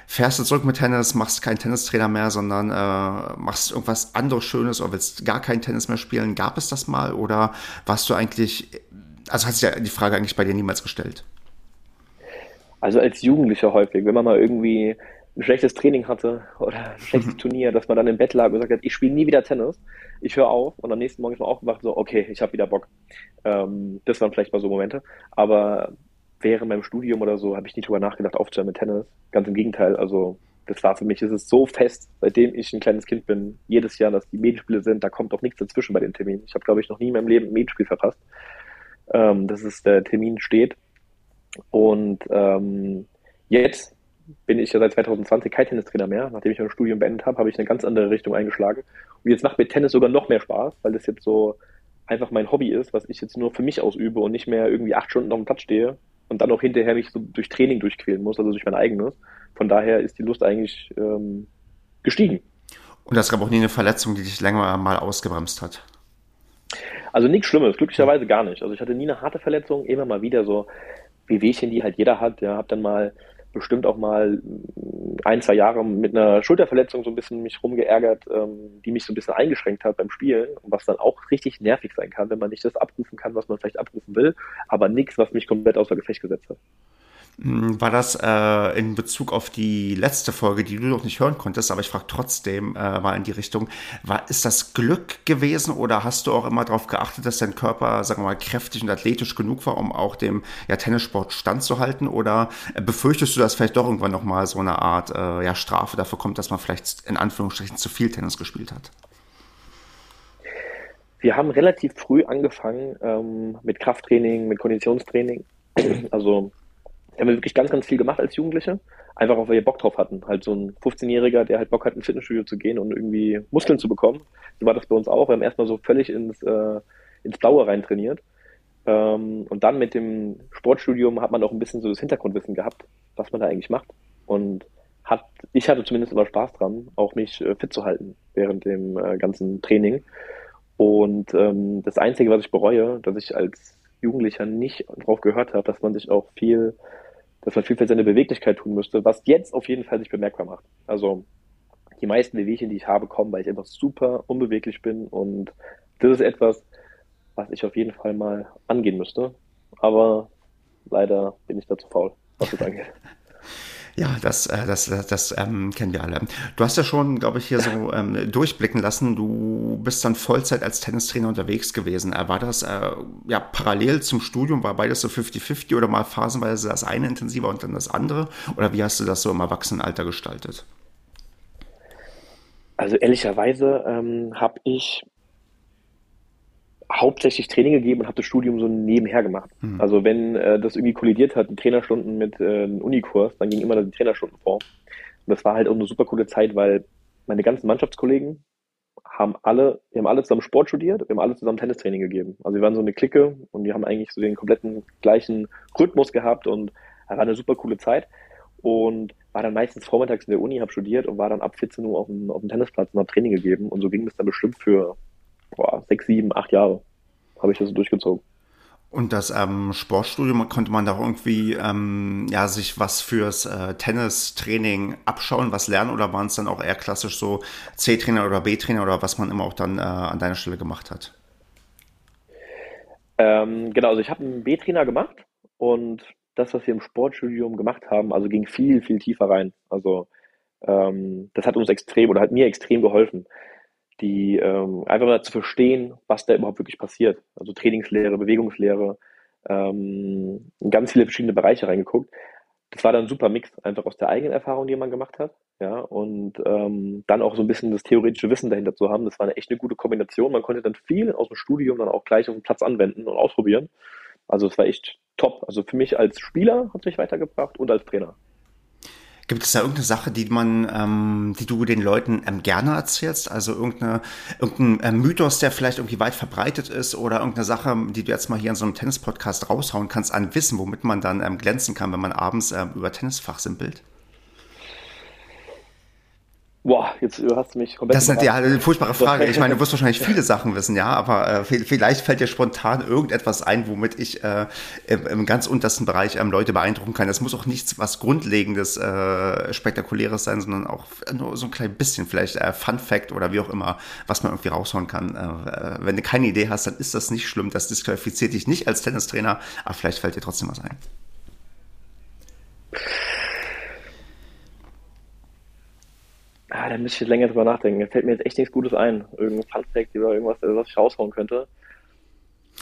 fährst du zurück mit Tennis, machst keinen Tennistrainer mehr, sondern äh, machst irgendwas anderes Schönes oder willst gar kein Tennis mehr spielen. Gab es das mal oder warst du eigentlich, also hast du ja die Frage eigentlich bei dir niemals gestellt? Also als Jugendlicher häufig, wenn man mal irgendwie ein schlechtes Training hatte oder ein schlechtes mhm. Turnier, dass man dann im Bett lag und gesagt hat, ich spiele nie wieder Tennis, ich höre auf und am nächsten Morgen ist man aufgewacht so, okay, ich habe wieder Bock. Ähm, das waren vielleicht mal so Momente, aber während meinem Studium oder so habe ich nicht drüber nachgedacht, aufzuhören mit Tennis. Ganz im Gegenteil, also das war für mich, es ist so fest, seitdem ich ein kleines Kind bin, jedes Jahr, dass die Medienspiele sind, da kommt auch nichts dazwischen bei den Terminen. Ich habe, glaube ich, noch nie in meinem Leben ein Medienspiel verpasst. Ähm, das ist, der Termin steht und ähm, jetzt bin ich ja seit 2020 kein Tennistrainer mehr. Nachdem ich mein Studium beendet habe, habe ich eine ganz andere Richtung eingeschlagen. Und jetzt macht mir Tennis sogar noch mehr Spaß, weil das jetzt so einfach mein Hobby ist, was ich jetzt nur für mich ausübe und nicht mehr irgendwie acht Stunden auf dem Platz stehe und dann auch hinterher mich so durch Training durchquälen muss, also durch mein eigenes. Von daher ist die Lust eigentlich ähm, gestiegen. Und das gab auch nie eine Verletzung, die dich länger mal ausgebremst hat? Also nichts Schlimmes, glücklicherweise gar nicht. Also ich hatte nie eine harte Verletzung, immer mal wieder so Wehwehchen, die halt jeder hat. Ja, habe dann mal bestimmt auch mal ein, zwei Jahre mit einer Schulterverletzung so ein bisschen mich rumgeärgert, ähm, die mich so ein bisschen eingeschränkt hat beim Spielen, was dann auch richtig nervig sein kann, wenn man nicht das abrufen kann, was man vielleicht abrufen will, aber nichts, was mich komplett außer Gefecht gesetzt hat. Hm, war das äh, in Bezug auf die letzte Folge, die du noch nicht hören konntest, aber ich frage trotzdem äh, mal in die Richtung, war, ist das Glück gewesen oder hast du auch immer darauf geachtet, dass dein Körper, sagen wir mal, kräftig und athletisch genug war, um auch dem ja, Tennissport standzuhalten oder äh, befürchtest du, dass vielleicht doch irgendwann nochmal so eine Art äh, ja, Strafe dafür kommt, dass man vielleicht in Anführungsstrichen zu viel Tennis gespielt hat? Wir haben relativ früh angefangen ähm, mit Krafttraining, mit Konditionstraining. Also haben wir wirklich ganz, ganz viel gemacht als Jugendliche. Einfach auch, weil wir Bock drauf hatten. Halt so ein 15-Jähriger, der halt Bock hat, ins Fitnessstudio zu gehen und irgendwie Muskeln zu bekommen. So war das bei uns auch. Wir haben erstmal so völlig ins, äh, ins Blaue rein trainiert. Ähm, und dann mit dem Sportstudium hat man auch ein bisschen so das Hintergrundwissen gehabt, was man da eigentlich macht. Und hat, ich hatte zumindest immer Spaß dran, auch mich äh, fit zu halten während dem äh, ganzen Training. Und ähm, das Einzige, was ich bereue, dass ich als Jugendlicher nicht drauf gehört habe, dass man sich auch viel, dass man viel für seine Beweglichkeit tun müsste, was jetzt auf jeden Fall sich bemerkbar macht. Also die meisten Wehwehchen, die ich habe, kommen, weil ich einfach super unbeweglich bin und das ist etwas, was ich auf jeden Fall mal angehen müsste. Aber leider bin ich dazu faul, was das *laughs* angeht. Ja, das, äh, das, das, das ähm, kennen wir alle. Du hast ja schon, glaube ich, hier so ähm, durchblicken lassen, du bist dann Vollzeit als Tennistrainer unterwegs gewesen. Äh, war das äh, ja parallel zum Studium, war beides so 50-50 oder mal phasenweise das eine intensiver und dann das andere? Oder wie hast du das so im Erwachsenenalter gestaltet? Also ehrlicherweise ähm, habe ich hauptsächlich Training gegeben und habe das Studium so nebenher gemacht. Mhm. Also wenn äh, das irgendwie kollidiert hat, die Trainerstunden mit äh, einem Unikurs, dann ging immer die Trainerstunden vor. Und das war halt auch eine super coole Zeit, weil meine ganzen Mannschaftskollegen haben alle, wir haben alle zusammen Sport studiert, wir haben alle zusammen Tennistraining gegeben. Also wir waren so eine Clique und wir haben eigentlich so den kompletten gleichen Rhythmus gehabt und war eine super coole Zeit. Und war dann meistens vormittags in der Uni, habe studiert und war dann ab 14 Uhr auf dem, auf dem Tennisplatz und habe Training gegeben. Und so ging das dann bestimmt für boah, sechs, sieben, acht Jahre habe ich das so durchgezogen. Und das ähm, Sportstudium konnte man da irgendwie ähm, ja sich was fürs äh, Tennistraining abschauen, was lernen oder waren es dann auch eher klassisch so C-Trainer oder B-Trainer oder was man immer auch dann äh, an deiner Stelle gemacht hat? Ähm, genau, also ich habe einen B-Trainer gemacht und das, was wir im Sportstudium gemacht haben, also ging viel, viel tiefer rein. Also ähm, das hat uns extrem oder hat mir extrem geholfen die ähm, einfach mal zu verstehen, was da überhaupt wirklich passiert. Also Trainingslehre, Bewegungslehre, ähm, ganz viele verschiedene Bereiche reingeguckt. Das war dann ein super Mix, einfach aus der eigenen Erfahrung, die man gemacht hat, ja, und ähm, dann auch so ein bisschen das theoretische Wissen dahinter zu haben. Das war eine echt eine gute Kombination. Man konnte dann viel aus dem Studium dann auch gleich auf dem Platz anwenden und ausprobieren. Also es war echt top. Also für mich als Spieler hat es mich weitergebracht und als Trainer. Gibt es da irgendeine Sache, die man, ähm, die du den Leuten ähm, gerne erzählst? Also irgendeine, irgendein ähm, Mythos, der vielleicht irgendwie weit verbreitet ist oder irgendeine Sache, die du jetzt mal hier in so einem Tennis-Podcast raushauen kannst an Wissen, womit man dann ähm, glänzen kann, wenn man abends ähm, über Tennisfach simpelt? Boah, jetzt hast du mich komplett. Das ist ja eine furchtbare Frage. Ich meine, du wirst *laughs* wahrscheinlich viele Sachen wissen, ja, aber äh, vielleicht fällt dir spontan irgendetwas ein, womit ich äh, im, im, ganz untersten Bereich ähm, Leute beeindrucken kann. Das muss auch nichts was Grundlegendes, äh, Spektakuläres sein, sondern auch nur so ein klein bisschen, vielleicht äh, Fun Fact oder wie auch immer, was man irgendwie raushauen kann. Äh, wenn du keine Idee hast, dann ist das nicht schlimm. Das disqualifiziert dich nicht als Tennistrainer, aber vielleicht fällt dir trotzdem was ein. Ah, da müsste ich länger drüber nachdenken. Mir fällt mir jetzt echt nichts Gutes ein. Irgendein Funfact oder irgendwas, was ich raushauen könnte.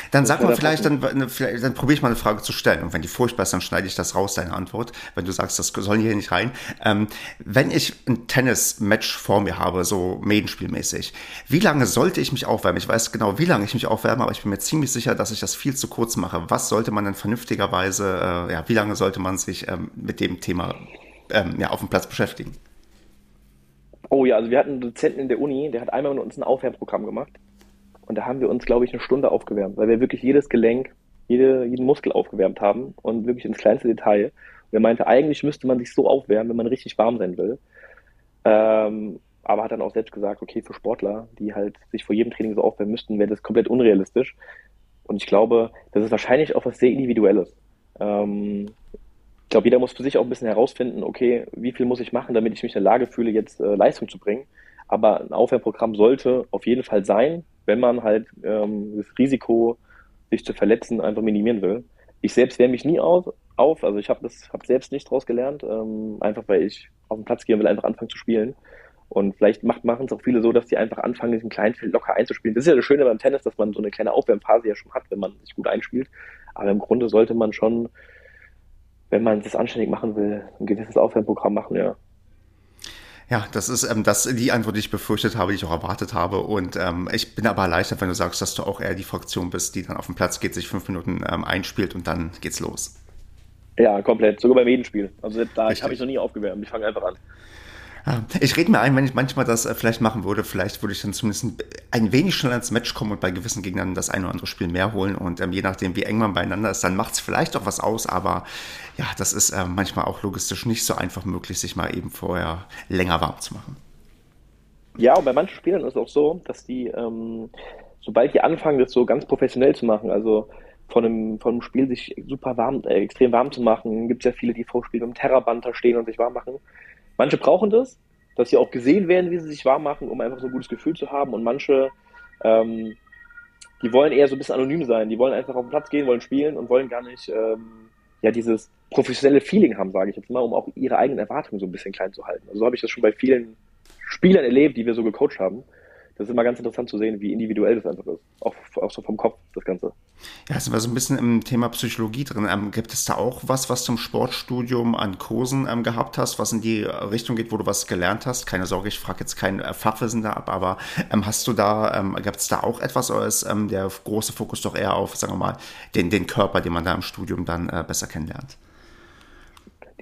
Dann sag mal vielleicht, dann, dann probiere ich mal eine Frage zu stellen. Und wenn die furchtbar ist, dann schneide ich das raus, deine Antwort. Wenn du sagst, das soll hier nicht rein. Ähm, wenn ich ein Tennis-Match vor mir habe, so Medenspielmäßig, wie lange sollte ich mich aufwärmen? Ich weiß genau, wie lange ich mich aufwärme, aber ich bin mir ziemlich sicher, dass ich das viel zu kurz mache. Was sollte man denn vernünftigerweise, äh, ja, wie lange sollte man sich ähm, mit dem Thema ähm, ja, auf dem Platz beschäftigen? Oh ja, also wir hatten einen Dozenten in der Uni, der hat einmal mit uns ein Aufwärmprogramm gemacht. Und da haben wir uns, glaube ich, eine Stunde aufgewärmt, weil wir wirklich jedes Gelenk, jede, jeden Muskel aufgewärmt haben und wirklich ins kleinste Detail. Und er meinte, eigentlich müsste man sich so aufwärmen, wenn man richtig warm sein will. Ähm, aber hat dann auch selbst gesagt, okay, für Sportler, die halt sich vor jedem Training so aufwärmen müssten, wäre das komplett unrealistisch. Und ich glaube, das ist wahrscheinlich auch was sehr Individuelles. Ähm, glaube, jeder muss für sich auch ein bisschen herausfinden, okay, wie viel muss ich machen, damit ich mich in der Lage fühle, jetzt äh, Leistung zu bringen. Aber ein Aufwärmprogramm sollte auf jeden Fall sein, wenn man halt ähm, das Risiko, sich zu verletzen, einfach minimieren will. Ich selbst wärme mich nie auf, auf. also ich habe das hab selbst nicht draus gelernt, ähm, einfach weil ich auf den Platz gehen will, einfach anfangen zu spielen. Und vielleicht machen es auch viele so, dass die einfach anfangen, diesen kleinen Feld locker einzuspielen. Das ist ja das Schöne beim Tennis, dass man so eine kleine Aufwärmphase ja schon hat, wenn man sich gut einspielt. Aber im Grunde sollte man schon wenn man das anständig machen will, ein gewisses Aufwärmprogramm machen, ja. Ja, das ist ähm, das die Antwort, die ich befürchtet habe, die ich auch erwartet habe. Und ähm, ich bin aber erleichtert, wenn du sagst, dass du auch eher die Fraktion bist, die dann auf dem Platz geht, sich fünf Minuten ähm, einspielt und dann geht's los. Ja, komplett. Sogar beim Medenspiel. Also da habe ich noch nie aufgewärmt. Ich fange einfach an. Ich rede mir ein, wenn ich manchmal das äh, vielleicht machen würde, vielleicht würde ich dann zumindest ein wenig schneller ins Match kommen und bei gewissen Gegnern das ein oder andere Spiel mehr holen. Und ähm, je nachdem, wie eng man beieinander ist, dann macht es vielleicht auch was aus. Aber ja, das ist äh, manchmal auch logistisch nicht so einfach möglich, sich mal eben vorher länger warm zu machen. Ja, und bei manchen Spielern ist es auch so, dass die, ähm, sobald die anfangen, das so ganz professionell zu machen, also von einem, von einem Spiel sich super warm, äh, extrem warm zu machen, gibt es ja viele, die vor Spiel mit dem Terraband da stehen und sich warm machen. Manche brauchen das, dass sie auch gesehen werden, wie sie sich warm machen, um einfach so ein gutes Gefühl zu haben. Und manche, ähm, die wollen eher so ein bisschen anonym sein. Die wollen einfach auf den Platz gehen, wollen spielen und wollen gar nicht ähm, ja dieses professionelle Feeling haben, sage ich jetzt mal, um auch ihre eigenen Erwartungen so ein bisschen klein zu halten. Also so habe ich das schon bei vielen Spielern erlebt, die wir so gecoacht haben das ist immer ganz interessant zu sehen, wie individuell das einfach ist. Auch, auch so vom Kopf, das Ganze. Ja, sind wir so ein bisschen im Thema Psychologie drin. Ähm, gibt es da auch was, was zum Sportstudium an Kursen ähm, gehabt hast, was in die Richtung geht, wo du was gelernt hast? Keine Sorge, ich frage jetzt kein äh, Fachwissen da ab, aber ähm, hast du da, ähm, gibt es da auch etwas oder ist ähm, der große Fokus doch eher auf, sagen wir mal, den, den Körper, den man da im Studium dann äh, besser kennenlernt?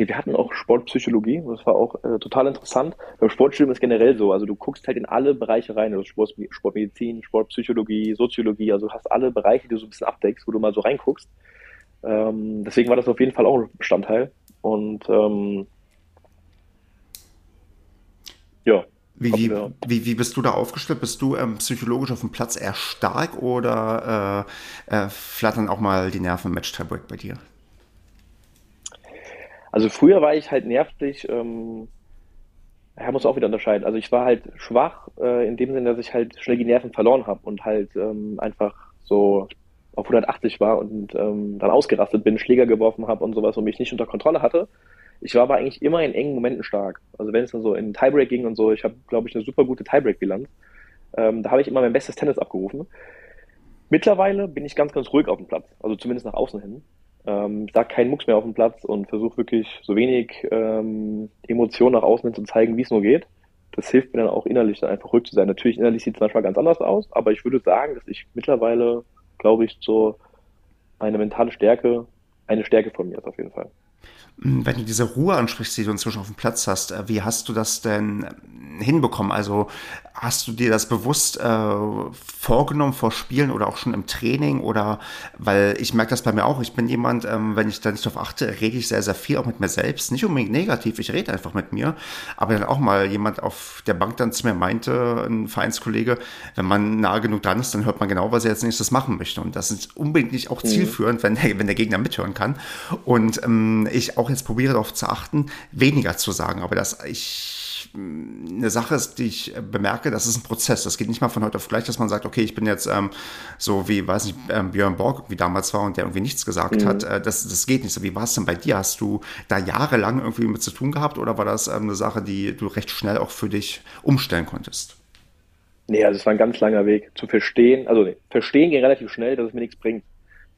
Nee, wir hatten auch Sportpsychologie, das war auch äh, total interessant. Beim Sportstudium ist generell so, also du guckst halt in alle Bereiche rein, also Sport, Sportmedizin, Sportpsychologie, Soziologie, also du hast alle Bereiche, die du so ein bisschen abdeckst, wo du mal so reinguckst. Ähm, deswegen war das auf jeden Fall auch ein Bestandteil. Und ähm, ja. Wie, wie, wie, wie, bist du da aufgestellt? Bist du ähm, psychologisch auf dem Platz eher stark oder äh, äh, flattern auch mal die Nerven im Match-Tiebreak bei dir? Also früher war ich halt nervlich, ähm, ja, muss auch wieder unterscheiden. Also ich war halt schwach, äh, in dem Sinne, dass ich halt schnell die Nerven verloren habe und halt ähm, einfach so auf 180 war und ähm, dann ausgerastet bin, Schläger geworfen habe und sowas und mich nicht unter Kontrolle hatte. Ich war aber eigentlich immer in engen Momenten stark. Also wenn es dann so in Tiebreak ging und so, ich habe, glaube ich, eine super gute Tiebreak-Bilanz. Ähm, da habe ich immer mein bestes Tennis abgerufen. Mittlerweile bin ich ganz, ganz ruhig auf dem Platz, also zumindest nach außen hin ähm, sag keinen Mucks mehr auf dem Platz und versuche wirklich so wenig ähm, Emotionen nach außen hin zu zeigen, wie es nur geht. Das hilft mir dann auch innerlich dann einfach ruhig zu sein. Natürlich innerlich sieht es manchmal ganz anders aus, aber ich würde sagen, dass ich mittlerweile, glaube ich, so eine mentale Stärke, eine Stärke von mir ist auf jeden Fall. Hm, wenn du diese Ruhe ansprichst, die du inzwischen auf dem Platz hast, äh, wie hast du das denn hinbekommen? Also hast du dir das bewusst äh, vorgenommen vor Spielen oder auch schon im Training? Oder weil ich merke das bei mir auch, ich bin jemand, ähm, wenn ich da nicht darauf achte, rede ich sehr, sehr viel auch mit mir selbst. Nicht unbedingt negativ, ich rede einfach mit mir. Aber dann auch mal jemand auf der Bank dann zu mir meinte, ein Vereinskollege, wenn man nah genug dran ist, dann hört man genau, was er jetzt nächstes machen möchte. Und das ist unbedingt nicht auch mhm. zielführend, wenn, der, wenn der Gegner mithören kann. Und ähm, ich auch jetzt probiere darauf zu achten, weniger zu sagen. Aber dass ich eine Sache ist, die ich bemerke, das ist ein Prozess. Das geht nicht mal von heute auf gleich, dass man sagt, okay, ich bin jetzt ähm, so wie, weiß nicht, ähm, Björn Borg, wie damals war und der irgendwie nichts gesagt mhm. hat. Äh, das, das geht nicht so. Wie war es denn bei dir? Hast du da jahrelang irgendwie mit zu tun gehabt oder war das ähm, eine Sache, die du recht schnell auch für dich umstellen konntest? Nee, also es war ein ganz langer Weg zu verstehen. Also nee, verstehen ging relativ schnell, dass es mir nichts bringt,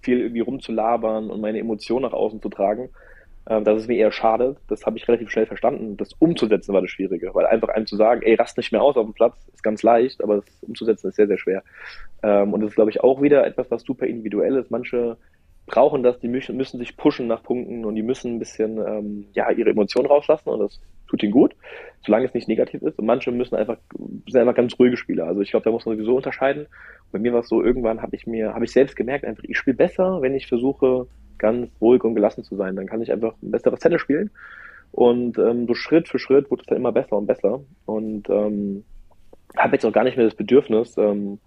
viel irgendwie rumzulabern und meine Emotionen nach außen zu tragen. Ähm, dass es mir eher schadet. Das habe ich relativ schnell verstanden. Das umzusetzen war das Schwierige, weil einfach einem zu sagen, ey, rast nicht mehr aus auf dem Platz, ist ganz leicht, aber das umzusetzen ist sehr, sehr schwer. Ähm, und das ist, glaube ich, auch wieder etwas, was super individuell ist. Manche brauchen das, die müssen, müssen sich pushen nach Punkten und die müssen ein bisschen ähm, ja, ihre Emotionen rauslassen und das tut ihnen gut, solange es nicht negativ ist. Und manche müssen einfach, sind einfach ganz ruhige Spieler. Also ich glaube, da muss man sowieso unterscheiden. Bei mir war es so, irgendwann habe ich mir, habe ich selbst gemerkt, einfach, ich spiele besser, wenn ich versuche, ganz ruhig und gelassen zu sein. Dann kann ich einfach ein besseres Tennis spielen. Und ähm, so Schritt für Schritt wurde es dann immer besser und besser. Und ähm, habe jetzt auch gar nicht mehr das Bedürfnis, ähm,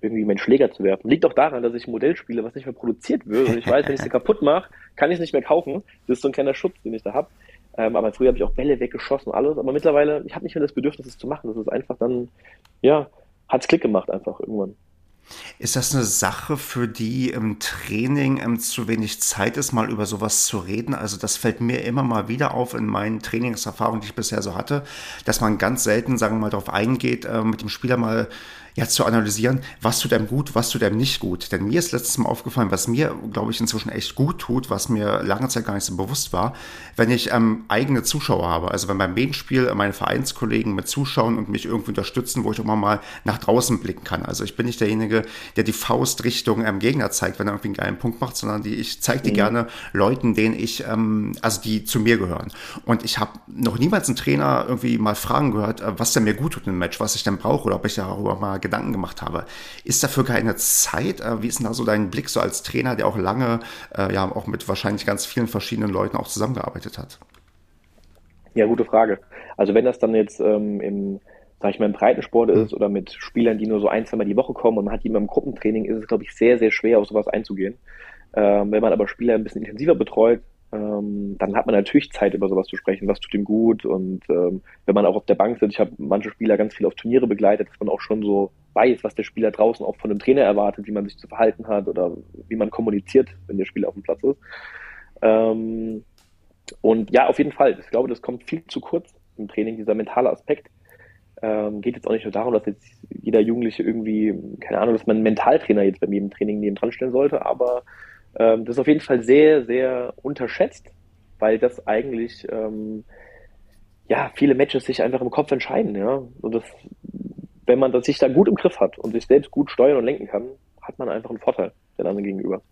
irgendwie meinen Schläger zu werfen. Liegt auch daran, dass ich ein Modell spiele, was nicht mehr produziert wird. Und ich weiß, wenn ich es *laughs* kaputt mache, kann ich es nicht mehr kaufen. Das ist so ein kleiner Schutz, den ich da habe. Ähm, aber früher habe ich auch Bälle weggeschossen und alles. Aber mittlerweile, ich habe nicht mehr das Bedürfnis, es zu machen. Das ist einfach dann, ja, hat es Klick gemacht einfach irgendwann. Ist das eine Sache, für die im Training ähm, zu wenig Zeit ist, mal über sowas zu reden? Also das fällt mir immer mal wieder auf in meinen Trainingserfahrungen, die ich bisher so hatte, dass man ganz selten, sagen wir mal, darauf eingeht, äh, mit dem Spieler mal ja, zu analysieren, was tut einem gut, was tut einem nicht gut. Denn mir ist letztes Mal aufgefallen, was mir, glaube ich, inzwischen echt gut tut, was mir lange Zeit gar nicht so bewusst war, wenn ich ähm, eigene Zuschauer habe. Also wenn beim Medienspiel meine Vereinskollegen mit zuschauen und mich irgendwie unterstützen, wo ich auch mal nach draußen blicken kann. Also ich bin nicht derjenige, der die Faust Richtung ähm, Gegner zeigt, wenn er irgendwie einen geilen Punkt macht, sondern die, ich zeige die mhm. gerne Leuten, denen ich, ähm, also die zu mir gehören. Und ich habe noch niemals einen Trainer irgendwie mal fragen gehört, äh, was der mir gut tut im Match, was ich denn brauche oder ob ich darüber mal Gedanken gemacht habe. Ist dafür keine Zeit? Äh, wie ist denn da so dein Blick so als Trainer, der auch lange, äh, ja, auch mit wahrscheinlich ganz vielen verschiedenen Leuten auch zusammengearbeitet hat? Ja, gute Frage. Also wenn das dann jetzt ähm, im, sag ich mal, im Breitensport ist oder mit Spielern, die nur so ein, zweimal die Woche kommen und man hat die immer im Gruppentraining, ist es, glaube ich, sehr, sehr schwer, auf sowas einzugehen. Ähm, wenn man aber Spieler ein bisschen intensiver betreut, ähm, dann hat man natürlich Zeit, über sowas zu sprechen, was tut ihm gut. Und ähm, wenn man auch auf der Bank sitzt, ich habe manche Spieler ganz viel auf Turniere begleitet, dass man auch schon so weiß, was der Spieler draußen auch von dem Trainer erwartet, wie man sich zu verhalten hat oder wie man kommuniziert, wenn der Spieler auf dem Platz ist. Ähm, und ja, auf jeden Fall. Ich glaube, das kommt viel zu kurz im Training, dieser mentale Aspekt. Ähm, geht jetzt auch nicht nur darum, dass jetzt jeder Jugendliche irgendwie, keine Ahnung, dass man einen Mentaltrainer jetzt bei im Training neben dran stellen sollte, aber ähm, das ist auf jeden Fall sehr, sehr unterschätzt, weil das eigentlich, ähm, ja, viele Matches sich einfach im Kopf entscheiden, ja. Und das, wenn man das sich da gut im Griff hat und sich selbst gut steuern und lenken kann, hat man einfach einen Vorteil den anderen gegenüber.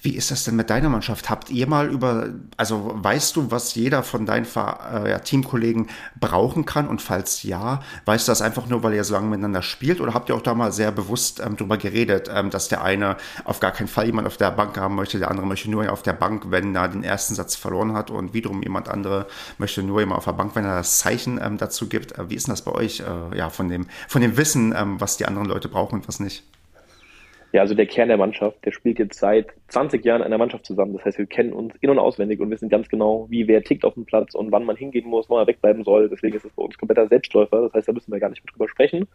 Wie ist das denn mit deiner Mannschaft? Habt ihr mal über, also weißt du, was jeder von deinen äh, Teamkollegen brauchen kann? Und falls ja, weißt du das einfach nur, weil ihr so lange miteinander spielt? Oder habt ihr auch da mal sehr bewusst ähm, drüber geredet, ähm, dass der eine auf gar keinen Fall jemand auf der Bank haben möchte, der andere möchte nur auf der Bank, wenn er den ersten Satz verloren hat und wiederum jemand andere möchte nur jemand auf der Bank, wenn er das Zeichen ähm, dazu gibt? Äh, wie ist denn das bei euch, äh, ja, von dem, von dem Wissen, ähm, was die anderen Leute brauchen und was nicht? Ja, also der Kern der Mannschaft, der spielt jetzt seit 20 Jahren in der Mannschaft zusammen. Das heißt, wir kennen uns in- und auswendig und wissen ganz genau, wie wer tickt auf dem Platz und wann man hingehen muss, wann er wegbleiben soll. Deswegen ist es bei uns kompletter Selbstläufer. Das heißt, da müssen wir gar nicht mehr drüber sprechen.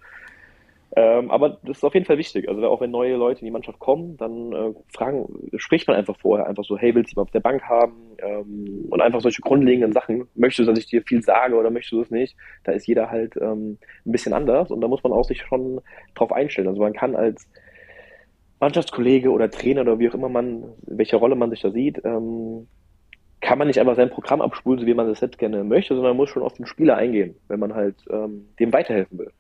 Ähm, aber das ist auf jeden Fall wichtig. Also auch wenn neue Leute in die Mannschaft kommen, dann äh, fragen, spricht man einfach vorher einfach so, hey, willst du mal auf der Bank haben? Ähm, und einfach solche grundlegenden Sachen. Möchtest du, dass ich dir viel sage oder möchtest du es nicht? Da ist jeder halt ähm, ein bisschen anders und da muss man auch sich schon drauf einstellen. Also man kann als Mannschaftskollege oder Trainer oder wie auch immer man, welche Rolle man sich da sieht, ähm, kann man nicht einfach sein Programm abspulen, so wie man das selbst gerne möchte, sondern man muss schon auf den Spieler eingehen, wenn man halt ähm, dem weiterhelfen will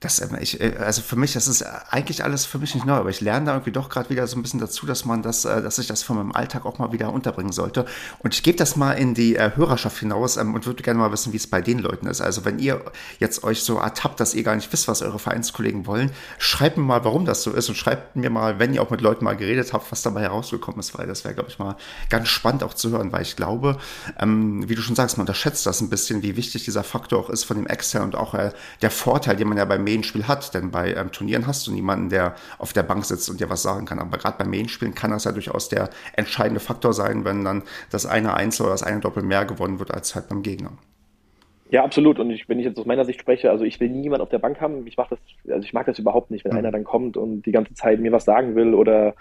das, ähm, ich, äh, also für mich, das ist eigentlich alles für mich nicht neu, aber ich lerne da irgendwie doch gerade wieder so ein bisschen dazu, dass man das, äh, dass ich das von meinem Alltag auch mal wieder unterbringen sollte. Und ich gebe das mal in die äh, Hörerschaft hinaus ähm, und würde gerne mal wissen, wie es bei den Leuten ist. Also wenn ihr jetzt euch so ertappt, dass ihr gar nicht wisst, was eure Vereinskollegen wollen, schreibt mir mal, warum das so ist und schreibt mir mal, wenn ihr auch mit Leuten mal geredet habt, was dabei herausgekommen ist, weil das wäre, glaube ich, mal ganz spannend auch zu hören, weil ich glaube, ähm, wie du schon sagst, man unterschätzt das ein bisschen, wie wichtig dieser Faktor auch ist von dem Extern und auch äh, der Vorteil, den man ja beim Medienspiel hat. Denn bei ähm, Turnieren hast du niemanden, der auf der Bank sitzt und dir was sagen kann. Aber gerade beim Medienspielen kann das ja durchaus der entscheidende Faktor sein, wenn dann das eine Einzel oder das eine Doppel mehr gewonnen wird als halt beim Gegner. Ja, absolut. Und ich, wenn ich jetzt aus meiner Sicht spreche, also ich will nie jemand auf der Bank haben. Ich mache das, also ich mag das überhaupt nicht, wenn mhm. einer dann kommt und die ganze Zeit mir was sagen will oder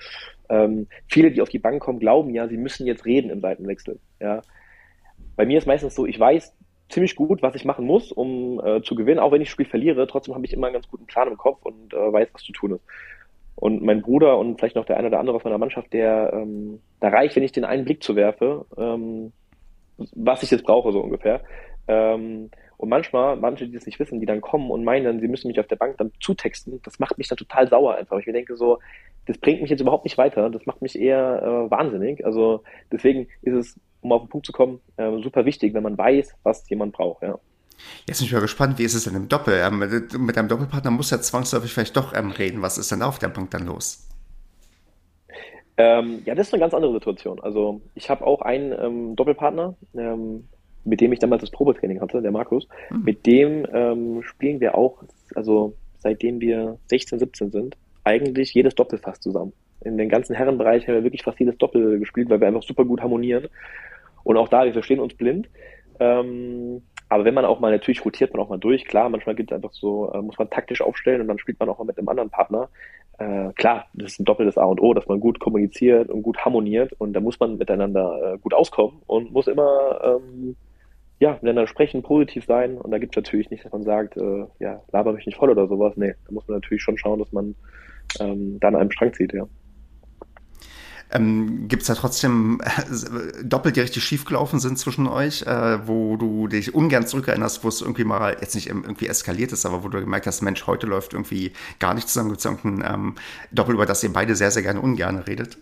ähm, viele, die auf die Bank kommen, glauben ja, sie müssen jetzt reden im Seitenwechsel. Ja. Bei mir ist meistens so, ich weiß, ziemlich gut, was ich machen muss, um äh, zu gewinnen. Auch wenn ich das Spiel verliere, trotzdem habe ich immer einen ganz guten Plan im Kopf und äh, weiß, was zu tun ist. Und mein Bruder und vielleicht noch der eine oder andere aus meiner Mannschaft, der ähm, da reicht, wenn ich den einen Blick zu werfe, ähm, was ich jetzt brauche, so ungefähr. Ähm, und manchmal, manche, die das nicht wissen, die dann kommen und meinen, sie müssen mich auf der Bank dann zutexten, das macht mich dann total sauer einfach. Ich mir denke so, das bringt mich jetzt überhaupt nicht weiter, das macht mich eher äh, wahnsinnig. Also deswegen ist es um auf den Punkt zu kommen, äh, super wichtig, wenn man weiß, was jemand braucht, ja. Jetzt bin ich mal gespannt, wie ist es denn im Doppel? Ähm, mit einem Doppelpartner muss er zwangsläufig vielleicht doch ähm, reden. Was ist denn auf der Bank dann los? Ähm, ja, das ist eine ganz andere Situation. Also ich habe auch einen ähm, Doppelpartner, ähm, mit dem ich damals das Probetraining hatte, der Markus. Mhm. Mit dem spielen wir auch, also seitdem wir 16, 17 sind, eigentlich jedes Doppel fast zusammen. In den ganzen Herrenbereich haben wir wirklich fast jedes Doppel gespielt, weil wir einfach super gut harmonieren. Und auch da, wir verstehen uns blind. Ähm, aber wenn man auch mal, natürlich rotiert man auch mal durch, klar, manchmal gibt es einfach so, äh, muss man taktisch aufstellen und dann spielt man auch mal mit einem anderen Partner. Äh, klar, das ist ein doppeltes A und O, dass man gut kommuniziert und gut harmoniert und da muss man miteinander äh, gut auskommen und muss immer ähm, ja, miteinander sprechen, positiv sein. Und da gibt es natürlich nicht, dass man sagt, äh, ja, laber mich nicht voll oder sowas. Nee, da muss man natürlich schon schauen, dass man ähm, dann einem Strang zieht, ja. Ähm, Gibt es da trotzdem äh, Doppel, die richtig schief gelaufen sind zwischen euch, äh, wo du dich ungern zurückerinnerst, wo es irgendwie mal jetzt nicht irgendwie eskaliert ist, aber wo du gemerkt hast, Mensch, heute läuft irgendwie gar nicht zusammen. Gibt es irgendein ähm, Doppel, über das ihr beide sehr, sehr gerne ungern redet?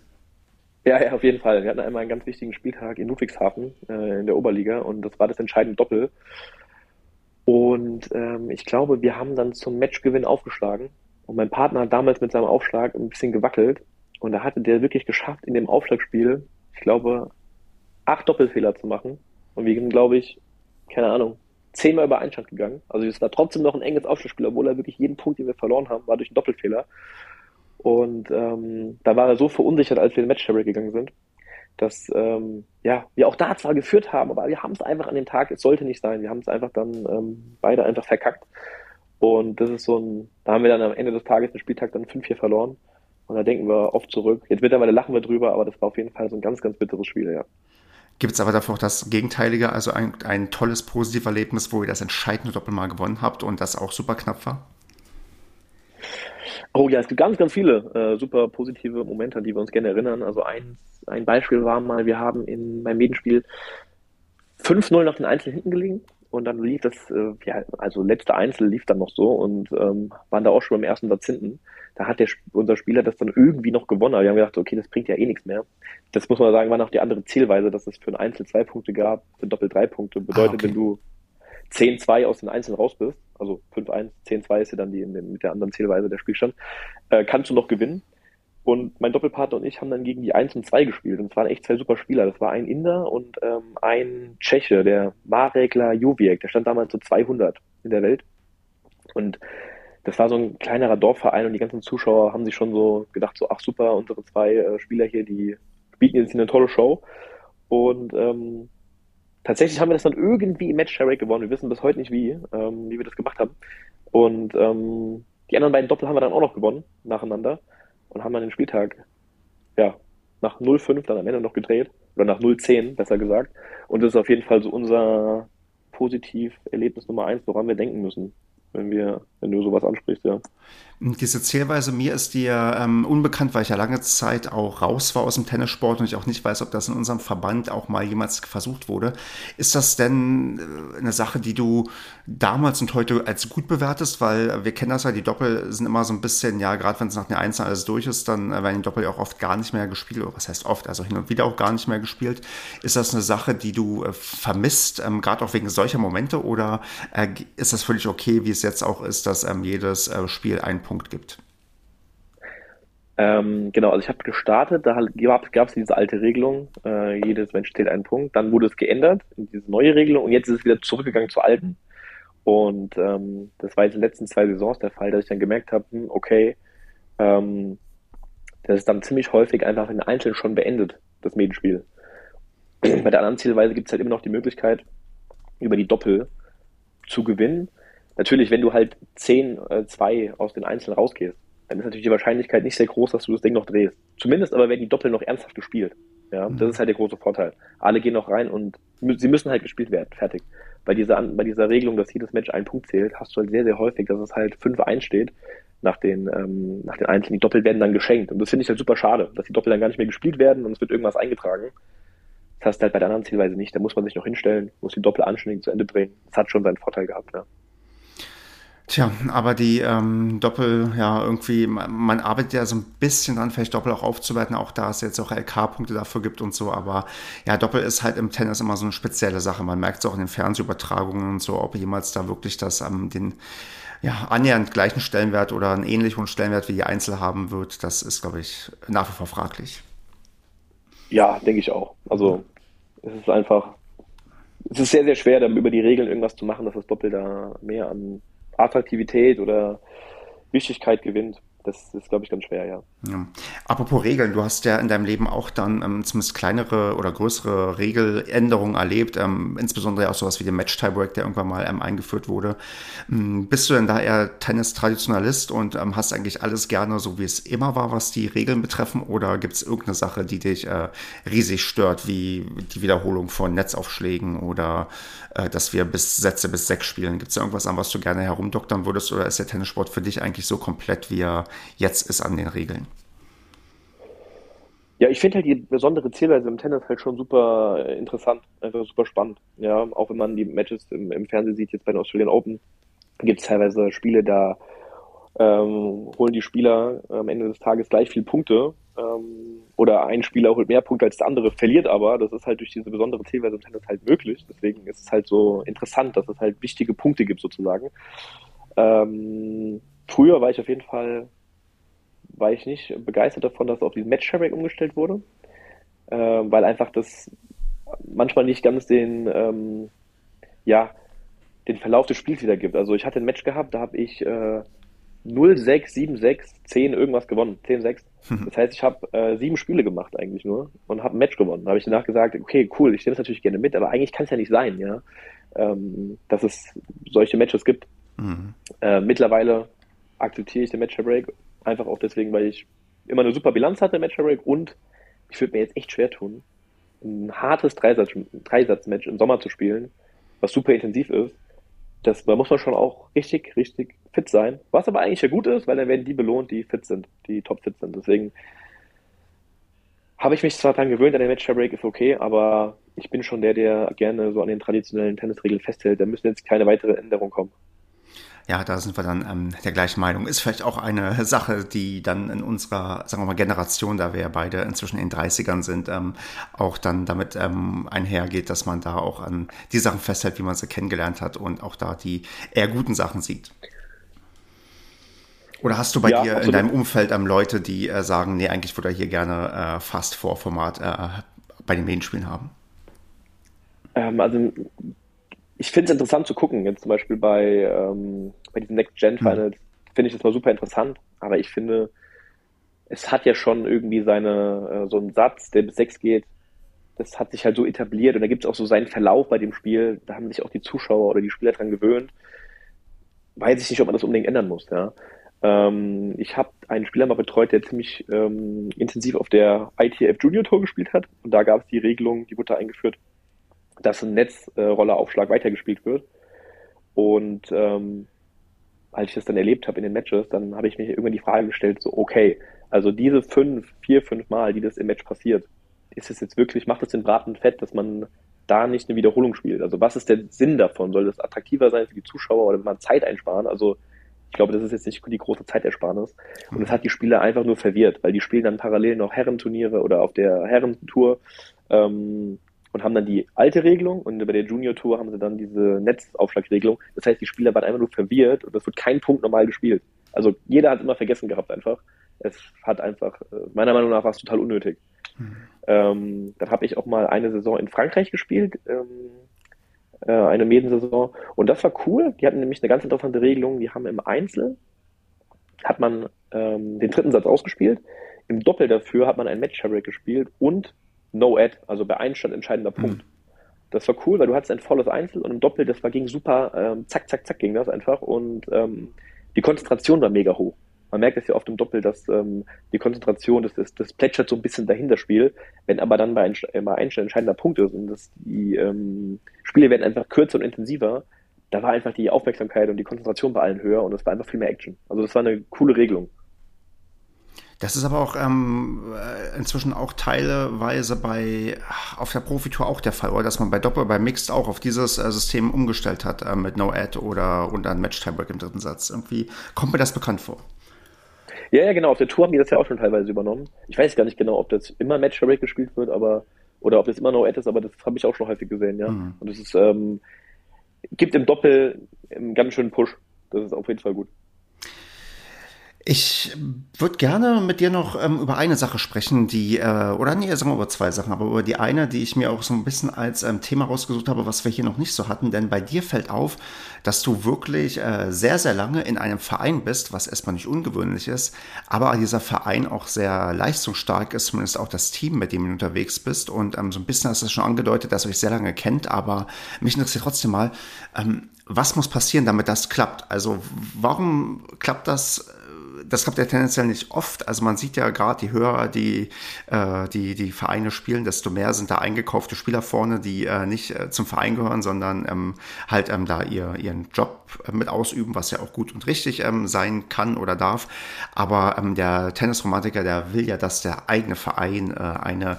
Ja, ja, auf jeden Fall. Wir hatten einmal einen ganz wichtigen Spieltag in Ludwigshafen äh, in der Oberliga und das war das entscheidende Doppel. Und ähm, ich glaube, wir haben dann zum Matchgewinn aufgeschlagen. Und mein Partner hat damals mit seinem Aufschlag ein bisschen gewackelt. Und da hatte der wirklich geschafft, in dem Aufschlagspiel, ich glaube, acht Doppelfehler zu machen. Und wir sind, glaube ich, keine Ahnung, zehnmal über Einstand gegangen. Also es war trotzdem noch ein enges Aufschlagspiel, obwohl er wirklich jeden Punkt, den wir verloren haben, war durch einen Doppelfehler. Und ähm, da war er so verunsichert, als wir in Match gegangen sind, dass ähm, ja, wir auch da zwar geführt haben, aber wir haben es einfach an dem Tag, es sollte nicht sein. Wir haben es einfach dann ähm, beide einfach verkackt. Und das ist so ein, da haben wir dann am Ende des Tages den Spieltag dann 5-4 verloren. Und da denken wir oft zurück. Jetzt mittlerweile lachen wir drüber, aber das war auf jeden Fall so ein ganz, ganz bitteres Spiel, ja. Gibt es aber dafür auch das Gegenteilige, also ein, ein tolles, positives Erlebnis, wo ihr das entscheidende Doppel mal gewonnen habt und das auch super knapp war? Oh ja, es gibt ganz, ganz viele äh, super positive Momente, an die wir uns gerne erinnern. Also ein, ein Beispiel war mal, wir haben in meinem Medenspiel 5-0 nach den Einzel hinten gelegen und dann lief das, äh, ja, also letzte Einzel lief dann noch so und ähm, waren da auch schon beim ersten Satz hinten. Da hat der, unser Spieler das dann irgendwie noch gewonnen. Aber wir haben gedacht, okay, das bringt ja eh nichts mehr. Das muss man sagen, war noch die andere Zielweise, dass es für ein Einzel zwei Punkte gab, für Doppel drei Punkte. Bedeutet, ah, okay. wenn du 10-2 aus den Einzelnen raus bist, also 5-1, 10-2 ist ja dann die mit der anderen Zielweise der Spielstand, äh, kannst du noch gewinnen. Und mein Doppelpartner und ich haben dann gegen die 1 und 2 gespielt. Und es waren echt zwei super Spieler. Das war ein Inder und ähm, ein Tscheche, der Marekla Joviek. Der stand damals so 200 in der Welt. Und das war so ein kleinerer Dorfverein und die ganzen Zuschauer haben sich schon so gedacht, so, ach super, unsere zwei äh, Spieler hier, die bieten jetzt eine tolle Show. Und ähm, tatsächlich haben wir das dann irgendwie im Match Share gewonnen. Wir wissen bis heute nicht wie, ähm, wie wir das gemacht haben. Und ähm, die anderen beiden Doppel haben wir dann auch noch gewonnen, nacheinander und haben dann den Spieltag, ja, nach 0,5 dann am Ende noch gedreht. Oder nach 0,10, besser gesagt. Und das ist auf jeden Fall so unser Positiv-Erlebnis Nummer eins, woran wir denken müssen wenn wir, wenn du sowas ansprichst, ja. Diese Zählweise, mir ist die ähm, unbekannt, weil ich ja lange Zeit auch raus war aus dem Tennissport und ich auch nicht weiß, ob das in unserem Verband auch mal jemals versucht wurde. Ist das denn äh, eine Sache, die du damals und heute als gut bewertest? Weil wir kennen das ja, die Doppel sind immer so ein bisschen, ja, gerade wenn es nach den Einzelnen alles durch ist, dann äh, werden die Doppel ja auch oft gar nicht mehr gespielt, oder was heißt oft, also hin und wieder auch gar nicht mehr gespielt. Ist das eine Sache, die du äh, vermisst, ähm, gerade auch wegen solcher Momente, oder äh, ist das völlig okay, wie es jetzt auch ist, dass ähm, jedes äh, Spiel einen Punkt gibt. Ähm, genau, also ich habe gestartet, da gab es diese alte Regelung, äh, jedes Mensch zählt einen Punkt. Dann wurde es geändert in diese neue Regelung und jetzt ist es wieder zurückgegangen zur alten. Und ähm, das war jetzt in den letzten zwei Saisons der Fall, dass ich dann gemerkt habe, hm, okay, ähm, das ist dann ziemlich häufig einfach in Einzelnen schon beendet, das Medenspiel. Bei der anderen Zielweise gibt es halt immer noch die Möglichkeit, über die Doppel zu gewinnen natürlich, wenn du halt 10, äh, 2 aus den Einzelnen rausgehst, dann ist natürlich die Wahrscheinlichkeit nicht sehr groß, dass du das Ding noch drehst. Zumindest aber werden die Doppel noch ernsthaft gespielt. Ja, mhm. das ist halt der große Vorteil. Alle gehen noch rein und sie müssen halt gespielt werden. Fertig. Bei dieser, bei dieser Regelung, dass jedes Match einen Punkt zählt, hast du halt sehr, sehr häufig, dass es halt 5-1 steht nach den, ähm, nach den Einzelnen. Die Doppel werden dann geschenkt. Und das finde ich halt super schade, dass die Doppel dann gar nicht mehr gespielt werden und es wird irgendwas eingetragen. Das hast du halt bei der anderen Zielweise nicht. Da muss man sich noch hinstellen, muss die Doppel anständig zu Ende drehen. Das hat schon seinen Vorteil gehabt, ja. Tja, aber die ähm, Doppel, ja, irgendwie, man, man, arbeitet ja so ein bisschen dran, vielleicht Doppel auch aufzuwerten, auch da es jetzt auch LK-Punkte dafür gibt und so, aber ja, Doppel ist halt im Tennis immer so eine spezielle Sache. Man merkt es auch in den Fernsehübertragungen und so, ob jemals da wirklich das ähm, den ja, annähernd gleichen Stellenwert oder einen ähnlichen Stellenwert wie die Einzel haben wird, das ist, glaube ich, nach wie vor fraglich. Ja, denke ich auch. Also es ist einfach, es ist sehr, sehr schwer, dann über die Regeln irgendwas zu machen, dass das Doppel da mehr an Attraktivität oder Wichtigkeit gewinnt. Das ist, glaube ich, ganz schwer, ja. ja. Apropos Regeln, du hast ja in deinem Leben auch dann ähm, zumindest kleinere oder größere Regeländerungen erlebt, ähm, insbesondere auch sowas wie den Match-Tiebreak, der irgendwann mal ähm, eingeführt wurde. Ähm, bist du denn da eher Tennis-Traditionalist und ähm, hast eigentlich alles gerne so, wie es immer war, was die Regeln betreffen? Oder gibt es irgendeine Sache, die dich äh, riesig stört, wie die Wiederholung von Netzaufschlägen oder äh, dass wir bis Sätze bis sechs spielen? Gibt es da irgendwas an, was du gerne herumdoktern würdest oder ist der Tennissport für dich eigentlich so komplett, wie er jetzt ist an den Regeln. Ja, ich finde halt die besondere Zielweise im Tennis halt schon super äh, interessant, einfach super spannend. Ja, auch wenn man die Matches im, im Fernsehen sieht, jetzt bei den Australian Open, gibt es teilweise Spiele, da ähm, holen die Spieler am Ende des Tages gleich viel Punkte. Ähm, oder ein Spieler holt mehr Punkte als der andere, verliert aber. Das ist halt durch diese besondere Zielweise im Tennis halt möglich. Deswegen ist es halt so interessant, dass es halt wichtige Punkte gibt sozusagen. Ähm, früher war ich auf jeden Fall war ich nicht begeistert davon, dass auf diesen Match-Sharing umgestellt wurde, äh, weil einfach das manchmal nicht ganz den, ähm, ja, den Verlauf des Spiels wiedergibt. Also ich hatte ein Match gehabt, da habe ich äh, 0-6, 7-6, 10 irgendwas gewonnen, 10-6. *laughs* Das heißt, ich habe äh, sieben Spiele gemacht eigentlich nur und habe ein Match gewonnen. Da habe ich danach gesagt, okay, cool, ich nehme es natürlich gerne mit, aber eigentlich kann es ja nicht sein, ja, ähm, dass es solche Matches gibt. Mhm. Äh, mittlerweile akzeptiere ich den Match Break Einfach auch deswegen, weil ich immer eine super Bilanz hatte im Match Break und ich würde mir jetzt echt schwer tun, ein hartes Dreisatz-Match im Sommer zu spielen, was super intensiv ist. Das, da muss man schon auch richtig, richtig fit sein. Was aber eigentlich ja gut ist, weil dann werden die belohnt, die fit sind, die top fit sind. Deswegen habe ich mich zwar daran gewöhnt, an den Match Break ist okay, aber ich bin schon der, der gerne so an den traditionellen Tennisregeln festhält. Da müssen jetzt keine weitere Änderungen kommen. Ja, da sind wir dann ähm, der gleichen Meinung. Ist vielleicht auch eine *laughs* Sache, die dann in unserer, sagen wir mal, Generation, da wir ja beide inzwischen in den 30ern sind, ähm, auch dann damit ähm, einhergeht, dass man da auch an die Sachen festhält, wie man sie kennengelernt hat und auch da die eher guten Sachen sieht. Oder hast du bei ja, dir absolut. in deinem Umfeld ähm, Leute, die äh, sagen, nee, eigentlich würde er hier gerne äh, fast vor Format äh, bei den Medienspielen haben? Ähm, also ich finde es interessant zu gucken, jetzt zum Beispiel bei, ähm, bei diesen Next-Gen-Finals, hm. finde ich das mal super interessant, aber ich finde, es hat ja schon irgendwie seine, äh, so einen Satz, der bis sechs geht, das hat sich halt so etabliert und da gibt es auch so seinen Verlauf bei dem Spiel, da haben sich auch die Zuschauer oder die Spieler dran gewöhnt. Weiß ich nicht, ob man das unbedingt ändern muss, ja. Ähm, ich habe einen Spieler mal betreut, der ziemlich ähm, intensiv auf der ITF Junior Tour gespielt hat und da gab es die Regelung, die wurde da eingeführt, dass ein Netzrolleraufschlag weitergespielt wird. Und ähm, als ich das dann erlebt habe in den Matches, dann habe ich mir irgendwann die Frage gestellt, so, okay, also diese fünf, vier, fünf Mal, die das im Match passiert, ist es jetzt wirklich, macht es den Braten fett, dass man da nicht eine Wiederholung spielt? Also was ist der Sinn davon? Soll das attraktiver sein für die Zuschauer oder man Zeit einsparen? Also ich glaube, das ist jetzt nicht die große Zeitersparnis. Und das hat die Spieler einfach nur verwirrt, weil die spielen dann parallel noch Herrenturniere oder auf der Herrentour ähm, und haben dann die alte Regelung und bei der Junior Tour haben sie dann diese Netzaufschlagregelung. Das heißt, die Spieler waren einfach nur verwirrt und es wird kein Punkt normal gespielt. Also jeder hat immer vergessen gehabt einfach. Es hat einfach, äh, meiner Meinung nach war es total unnötig. Mhm. Ähm, dann habe ich auch mal eine Saison in Frankreich gespielt, ähm, äh, eine Medensaison. Und das war cool. Die hatten nämlich eine ganz interessante Regelung. Die haben im Einzel, hat man ähm, den dritten Satz ausgespielt. Im Doppel dafür hat man ein Match gespielt und No-Ad, also bei Einstand entscheidender mhm. Punkt. Das war cool, weil du hattest ein volles Einzel und im Doppel, das war ging super, ähm, zack, zack, zack ging das einfach und ähm, die Konzentration war mega hoch. Man merkt es ja oft im Doppel, dass ähm, die Konzentration, das, das, das plätschert so ein bisschen dahinter Spiel, wenn aber dann bei, ein, bei Einstand entscheidender Punkt ist und das, die ähm, Spiele werden einfach kürzer und intensiver, da war einfach die Aufmerksamkeit und die Konzentration bei allen höher und es war einfach viel mehr Action. Also das war eine coole Regelung. Das ist aber auch ähm, äh, inzwischen auch teilweise bei auf der Profitour auch der Fall, oder dass man bei Doppel, bei Mixed auch auf dieses äh, System umgestellt hat äh, mit No Ad oder und dann Match Tiebreak im dritten Satz. Irgendwie kommt mir das bekannt vor. Ja, ja, genau. Auf der Tour haben die das ja auch schon teilweise übernommen. Ich weiß gar nicht genau, ob das immer Match Tiebreak gespielt wird, aber oder ob das immer No Ad ist, aber das habe ich auch schon häufig gesehen, ja. Mhm. Und es ist ähm, gibt im Doppel einen ganz schönen Push. Das ist auf jeden Fall gut. Ich würde gerne mit dir noch ähm, über eine Sache sprechen, die, äh, oder nee, sagen wir über zwei Sachen, aber über die eine, die ich mir auch so ein bisschen als ähm, Thema rausgesucht habe, was wir hier noch nicht so hatten, denn bei dir fällt auf, dass du wirklich äh, sehr, sehr lange in einem Verein bist, was erstmal nicht ungewöhnlich ist, aber dieser Verein auch sehr leistungsstark ist, zumindest auch das Team, mit dem du unterwegs bist und ähm, so ein bisschen hast du schon angedeutet, dass ihr euch sehr lange kennt, aber mich interessiert trotzdem mal, ähm, was muss passieren, damit das klappt? Also warum klappt das das klappt ja tendenziell nicht oft. Also man sieht ja gerade, die höher die, äh, die, die Vereine spielen, desto mehr sind da eingekaufte Spieler vorne, die äh, nicht äh, zum Verein gehören, sondern ähm, halt ähm, da ihr, ihren Job äh, mit ausüben, was ja auch gut und richtig ähm, sein kann oder darf. Aber ähm, der Tennisromantiker, der will ja, dass der eigene Verein äh, eine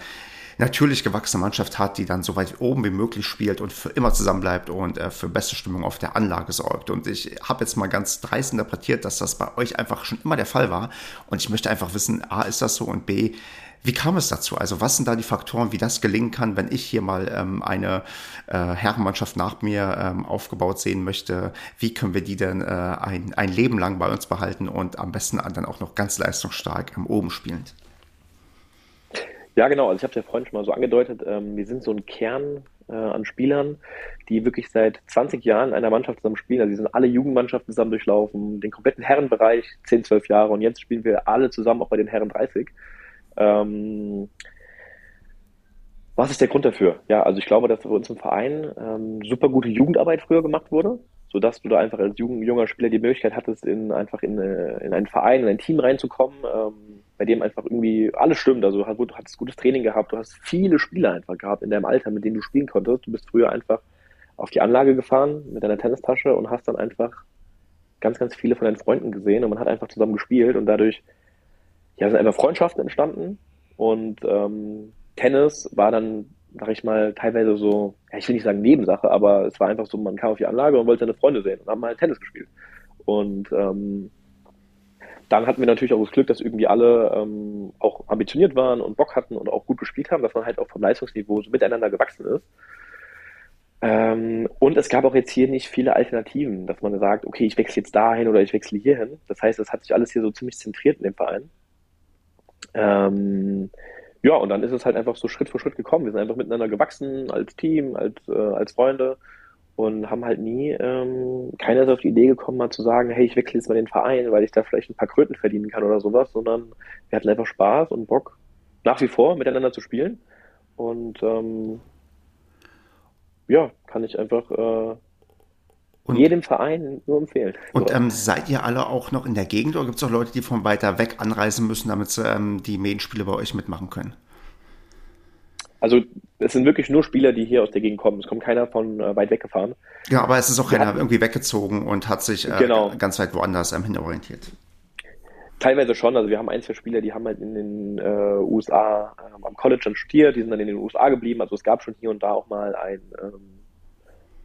natürlich gewachsene Mannschaft hat, die dann so weit oben wie möglich spielt und für immer zusammenbleibt und äh, für beste Stimmung auf der Anlage sorgt. Und ich habe jetzt mal ganz dreist interpretiert, dass das bei euch einfach schon immer der Fall war. Und ich möchte einfach wissen, A, ist das so und B, wie kam es dazu? Also was sind da die Faktoren, wie das gelingen kann, wenn ich hier mal ähm, eine äh, Herrenmannschaft nach mir ähm, aufgebaut sehen möchte? Wie können wir die denn äh, ein, ein Leben lang bei uns behalten und am besten dann auch noch ganz leistungsstark ähm, oben spielend? Ja, genau. Also ich habe es ja vorhin schon mal so angedeutet. Ähm, wir sind so ein Kern äh, an Spielern, die wirklich seit 20 Jahren in einer Mannschaft zusammen spielen. Also die sind alle Jugendmannschaften zusammen durchlaufen, den kompletten Herrenbereich, 10, 12 Jahre und jetzt spielen wir alle zusammen auch bei den Herren 30. Ähm, was ist der Grund dafür? Ja, also ich glaube, dass bei uns im Verein ähm, super gute Jugendarbeit früher gemacht wurde, sodass du da einfach als junger Spieler die Möglichkeit hattest, in einfach in, äh, in einen Verein, in ein Team reinzukommen. Ähm, bei dem einfach irgendwie alles stimmt. Also du hattest gutes Training gehabt, du hast viele Spieler einfach gehabt in deinem Alter, mit denen du spielen konntest. Du bist früher einfach auf die Anlage gefahren mit deiner Tennistasche und hast dann einfach ganz, ganz viele von deinen Freunden gesehen und man hat einfach zusammen gespielt und dadurch ja, sind einfach Freundschaften entstanden und ähm, Tennis war dann, sag ich mal, teilweise so, ja, ich will nicht sagen Nebensache, aber es war einfach so, man kam auf die Anlage und wollte seine Freunde sehen und haben halt Tennis gespielt. Und ähm, dann hatten wir natürlich auch das Glück, dass irgendwie alle ähm, auch ambitioniert waren und Bock hatten und auch gut gespielt haben, dass man halt auch vom Leistungsniveau so miteinander gewachsen ist. Ähm, und es gab auch jetzt hier nicht viele Alternativen, dass man sagt, okay, ich wechsle jetzt dahin oder ich wechsle hierhin. Das heißt, es hat sich alles hier so ziemlich zentriert in dem Verein. Ähm, ja, und dann ist es halt einfach so Schritt für Schritt gekommen. Wir sind einfach miteinander gewachsen, als Team, als, äh, als Freunde und haben halt nie, ähm, keiner ist auf die Idee gekommen, mal zu sagen, hey, ich wechsle jetzt mal den Verein, weil ich da vielleicht ein paar Kröten verdienen kann oder sowas, sondern wir hatten einfach Spaß und Bock, nach wie vor miteinander zu spielen. Und ähm, ja, kann ich einfach äh, und, jedem Verein nur empfehlen. Und ähm, seid ihr alle auch noch in der Gegend oder gibt es auch Leute, die von weiter weg anreisen müssen, damit sie ähm, die Medienspiele bei euch mitmachen können? Also es sind wirklich nur Spieler, die hier aus der Gegend kommen. Es kommt keiner von äh, weit weggefahren. Ja, aber es ist auch keiner irgendwie weggezogen und hat sich äh, genau. ganz weit woanders ähm, hinorientiert. Teilweise schon. Also wir haben ein, zwei Spieler, die haben halt in den äh, USA ähm, am College dann studiert, die sind dann in den USA geblieben. Also es gab schon hier und da auch mal ein, ähm,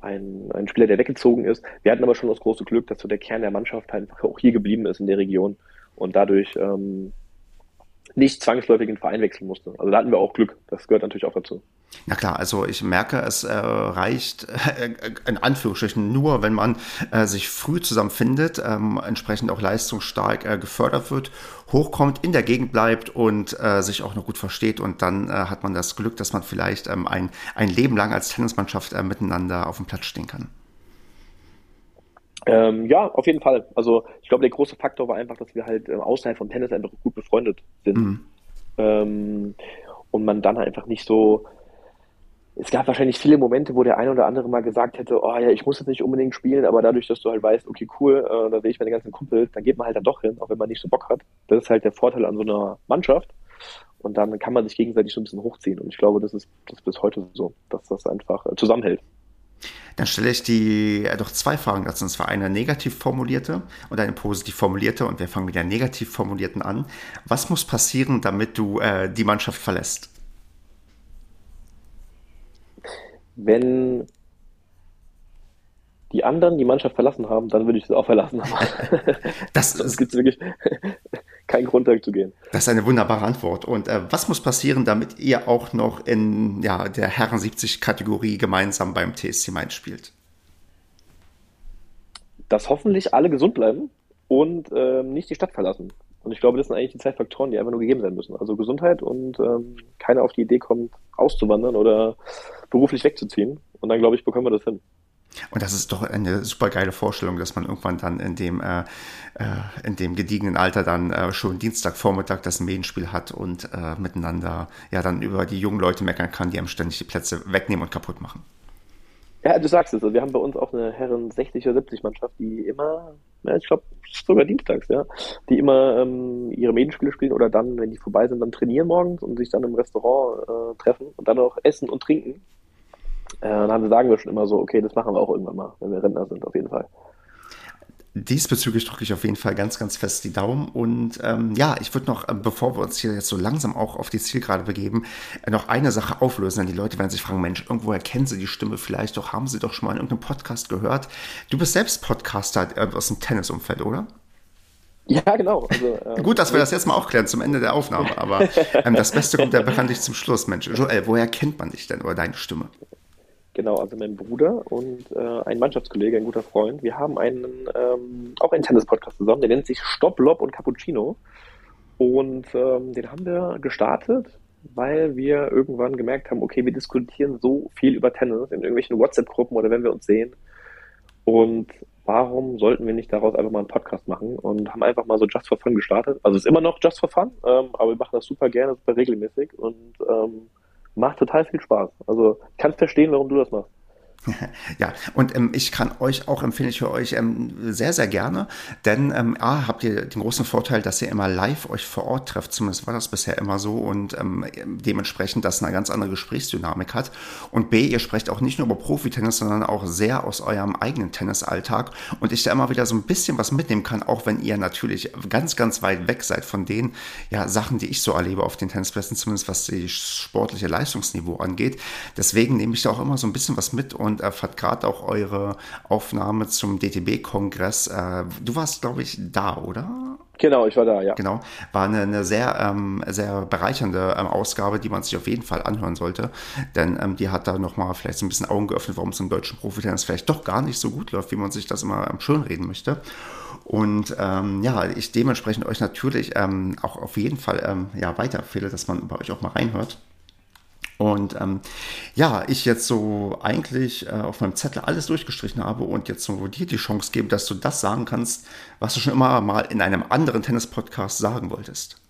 ein, ein Spieler, der weggezogen ist. Wir hatten aber schon das große Glück, dass so der Kern der Mannschaft halt einfach auch hier geblieben ist in der Region und dadurch ähm, nicht zwangsläufig den Verein wechseln musste. Also da hatten wir auch Glück. Das gehört natürlich auch dazu. Na klar, also ich merke, es äh, reicht *laughs* äh, in Anführungsstrichen nur, wenn man äh, sich früh zusammenfindet, ähm, entsprechend auch leistungsstark äh, gefördert wird, hochkommt, in der Gegend bleibt und äh, sich auch noch gut versteht und dann äh, hat man das Glück, dass man vielleicht ähm, ein, ein Leben lang als Tennismannschaft miteinander auf dem Platz stehen kann. Ähm, ja, auf jeden Fall. Also ich glaube, der große Faktor war einfach, dass wir halt äh, außerhalb vom Tennis einfach gut befreundet sind. Mhm. Ähm, und man dann einfach nicht so. Es gab wahrscheinlich viele Momente, wo der eine oder andere mal gesagt hätte, oh ja, ich muss jetzt nicht unbedingt spielen, aber dadurch, dass du halt weißt, okay, cool, äh, da sehe ich meine ganzen Kumpel, dann geht man halt dann doch hin, auch wenn man nicht so Bock hat. Das ist halt der Vorteil an so einer Mannschaft. Und dann kann man sich gegenseitig so ein bisschen hochziehen. Und ich glaube, das ist, das ist bis heute so, dass das einfach äh, zusammenhält. Dann stelle ich die äh, doch zwei Fragen dazu. Und zwar eine negativ formulierte und eine positiv formulierte. Und wir fangen mit der negativ formulierten an. Was muss passieren, damit du äh, die Mannschaft verlässt? Wenn die anderen die Mannschaft verlassen haben, dann würde ich sie auch verlassen haben. das, *laughs* das gibt wirklich keinen Grund, zu gehen. Das ist eine wunderbare Antwort. Und äh, was muss passieren, damit ihr auch noch in ja, der Herren 70 Kategorie gemeinsam beim TSC Mainz spielt? Dass hoffentlich alle gesund bleiben und ähm, nicht die Stadt verlassen. Und ich glaube, das sind eigentlich die zwei Faktoren, die einfach nur gegeben sein müssen. Also Gesundheit und ähm, keiner auf die Idee kommt, auszuwandern oder beruflich wegzuziehen. Und dann, glaube ich, bekommen wir das hin. Und das ist doch eine super geile Vorstellung, dass man irgendwann dann in dem, äh, äh, in dem gediegenen Alter dann äh, schon Dienstagvormittag das Medienspiel hat und äh, miteinander ja dann über die jungen Leute meckern kann, die einem ständig die Plätze wegnehmen und kaputt machen. Ja, du sagst es. Wir haben bei uns auch eine Herren 60 oder 70 Mannschaft, die immer, ja, ich glaube sogar dienstags, ja, die immer ähm, ihre Medienspiele spielen oder dann, wenn die vorbei sind, dann trainieren morgens und sich dann im Restaurant äh, treffen und dann auch essen und trinken. Äh, dann sagen wir schon immer so, okay, das machen wir auch irgendwann mal, wenn wir Rentner sind, auf jeden Fall. Diesbezüglich drücke ich auf jeden Fall ganz, ganz fest die Daumen. Und ähm, ja, ich würde noch, äh, bevor wir uns hier jetzt so langsam auch auf die Zielgerade begeben, äh, noch eine Sache auflösen. Denn die Leute werden sich fragen, Mensch, irgendwo erkennen sie die Stimme vielleicht doch, haben sie doch schon mal in irgendeinem Podcast gehört. Du bist selbst Podcaster aus dem Tennisumfeld, oder? Ja, genau. Also, ähm, Gut, dass wir das jetzt mal aufklären zum Ende der Aufnahme, aber ähm, das Beste kommt ja bekanntlich zum Schluss, Mensch. Joel, woher kennt man dich denn oder deine Stimme? Genau, also mein Bruder und äh, ein Mannschaftskollege, ein guter Freund. Wir haben einen, ähm, auch einen Tennis-Podcast zusammen, der nennt sich Stopp, Lob und Cappuccino. Und ähm, den haben wir gestartet, weil wir irgendwann gemerkt haben, okay, wir diskutieren so viel über Tennis in irgendwelchen WhatsApp-Gruppen oder wenn wir uns sehen. Und warum sollten wir nicht daraus einfach mal einen Podcast machen und haben einfach mal so Just for Fun gestartet. Also es ist immer noch Just for Fun, ähm, aber wir machen das super gerne, super regelmäßig und ähm, macht total viel Spaß. Also kann verstehen, warum du das machst. *laughs* Ja, und ähm, ich kann euch auch empfehlen, ich höre euch ähm, sehr, sehr gerne, denn ähm, A, habt ihr den großen Vorteil, dass ihr immer live euch vor Ort trefft, zumindest war das bisher immer so und ähm, dementsprechend das eine ganz andere Gesprächsdynamik hat. Und B, ihr sprecht auch nicht nur über Profitennis, sondern auch sehr aus eurem eigenen Tennisalltag. Und ich da immer wieder so ein bisschen was mitnehmen kann, auch wenn ihr natürlich ganz, ganz weit weg seid von den ja, Sachen, die ich so erlebe auf den Tennisplätzen, zumindest was das sportliche Leistungsniveau angeht. Deswegen nehme ich da auch immer so ein bisschen was mit und und erfahrt gerade auch eure Aufnahme zum DTB-Kongress. Äh, du warst, glaube ich, da, oder? Genau, ich war da, ja. Genau. War eine, eine sehr, ähm, sehr bereichernde ähm, Ausgabe, die man sich auf jeden Fall anhören sollte. Denn ähm, die hat da nochmal vielleicht so ein bisschen Augen geöffnet, warum es im deutschen Profitennis vielleicht doch gar nicht so gut läuft, wie man sich das immer ähm, schönreden möchte. Und ähm, ja, ich dementsprechend euch natürlich ähm, auch auf jeden Fall ähm, ja, weiterempfehle, dass man bei euch auch mal reinhört. Und ähm, ja, ich jetzt so eigentlich äh, auf meinem Zettel alles durchgestrichen habe und jetzt so dir die Chance gebe, dass du das sagen kannst, was du schon immer mal in einem anderen Tennis-Podcast sagen wolltest.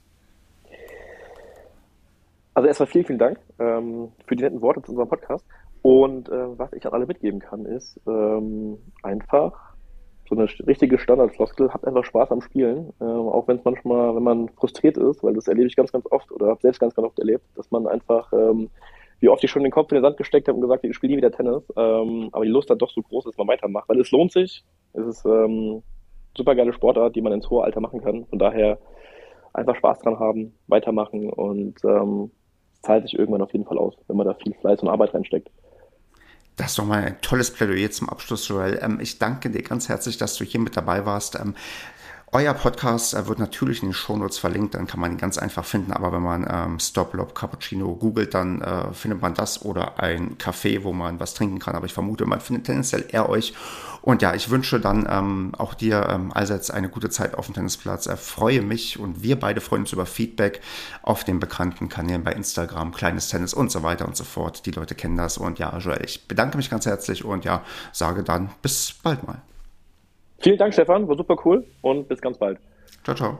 Also erstmal vielen, vielen Dank ähm, für die netten Worte zu unserem Podcast. Und äh, was ich an alle mitgeben kann, ist ähm, einfach so eine richtige Standardfloskel, habt einfach Spaß am Spielen, äh, auch wenn es manchmal, wenn man frustriert ist, weil das erlebe ich ganz, ganz oft oder habe selbst ganz, ganz oft erlebt, dass man einfach, ähm, wie oft ich schon den Kopf in den Sand gesteckt habe und gesagt, ich spiele nie wieder Tennis, ähm, aber die Lust dann doch so groß, dass man weitermacht, weil es lohnt sich, es ist ähm, super geile Sportart, die man ins hohe Alter machen kann, von daher einfach Spaß dran haben, weitermachen und ähm, zahlt sich irgendwann auf jeden Fall aus, wenn man da viel Fleiß und Arbeit reinsteckt. Das ist doch mal ein tolles Plädoyer zum Abschluss, Joel. Ähm, ich danke dir ganz herzlich, dass du hier mit dabei warst. Ähm, euer Podcast wird natürlich in den Shownotes verlinkt, dann kann man ihn ganz einfach finden. Aber wenn man ähm, Stop Lob Cappuccino googelt, dann äh, findet man das oder ein Café, wo man was trinken kann. Aber ich vermute, man findet tendenziell eher euch. Und ja, ich wünsche dann ähm, auch dir ähm, allseits eine gute Zeit auf dem Tennisplatz. Er freue mich und wir beide freuen uns über Feedback auf den bekannten Kanälen bei Instagram, Kleines Tennis und so weiter und so fort. Die Leute kennen das. Und ja, Joel, ich bedanke mich ganz herzlich und ja, sage dann bis bald mal. Vielen Dank, Stefan. War super cool und bis ganz bald. Ciao, ciao.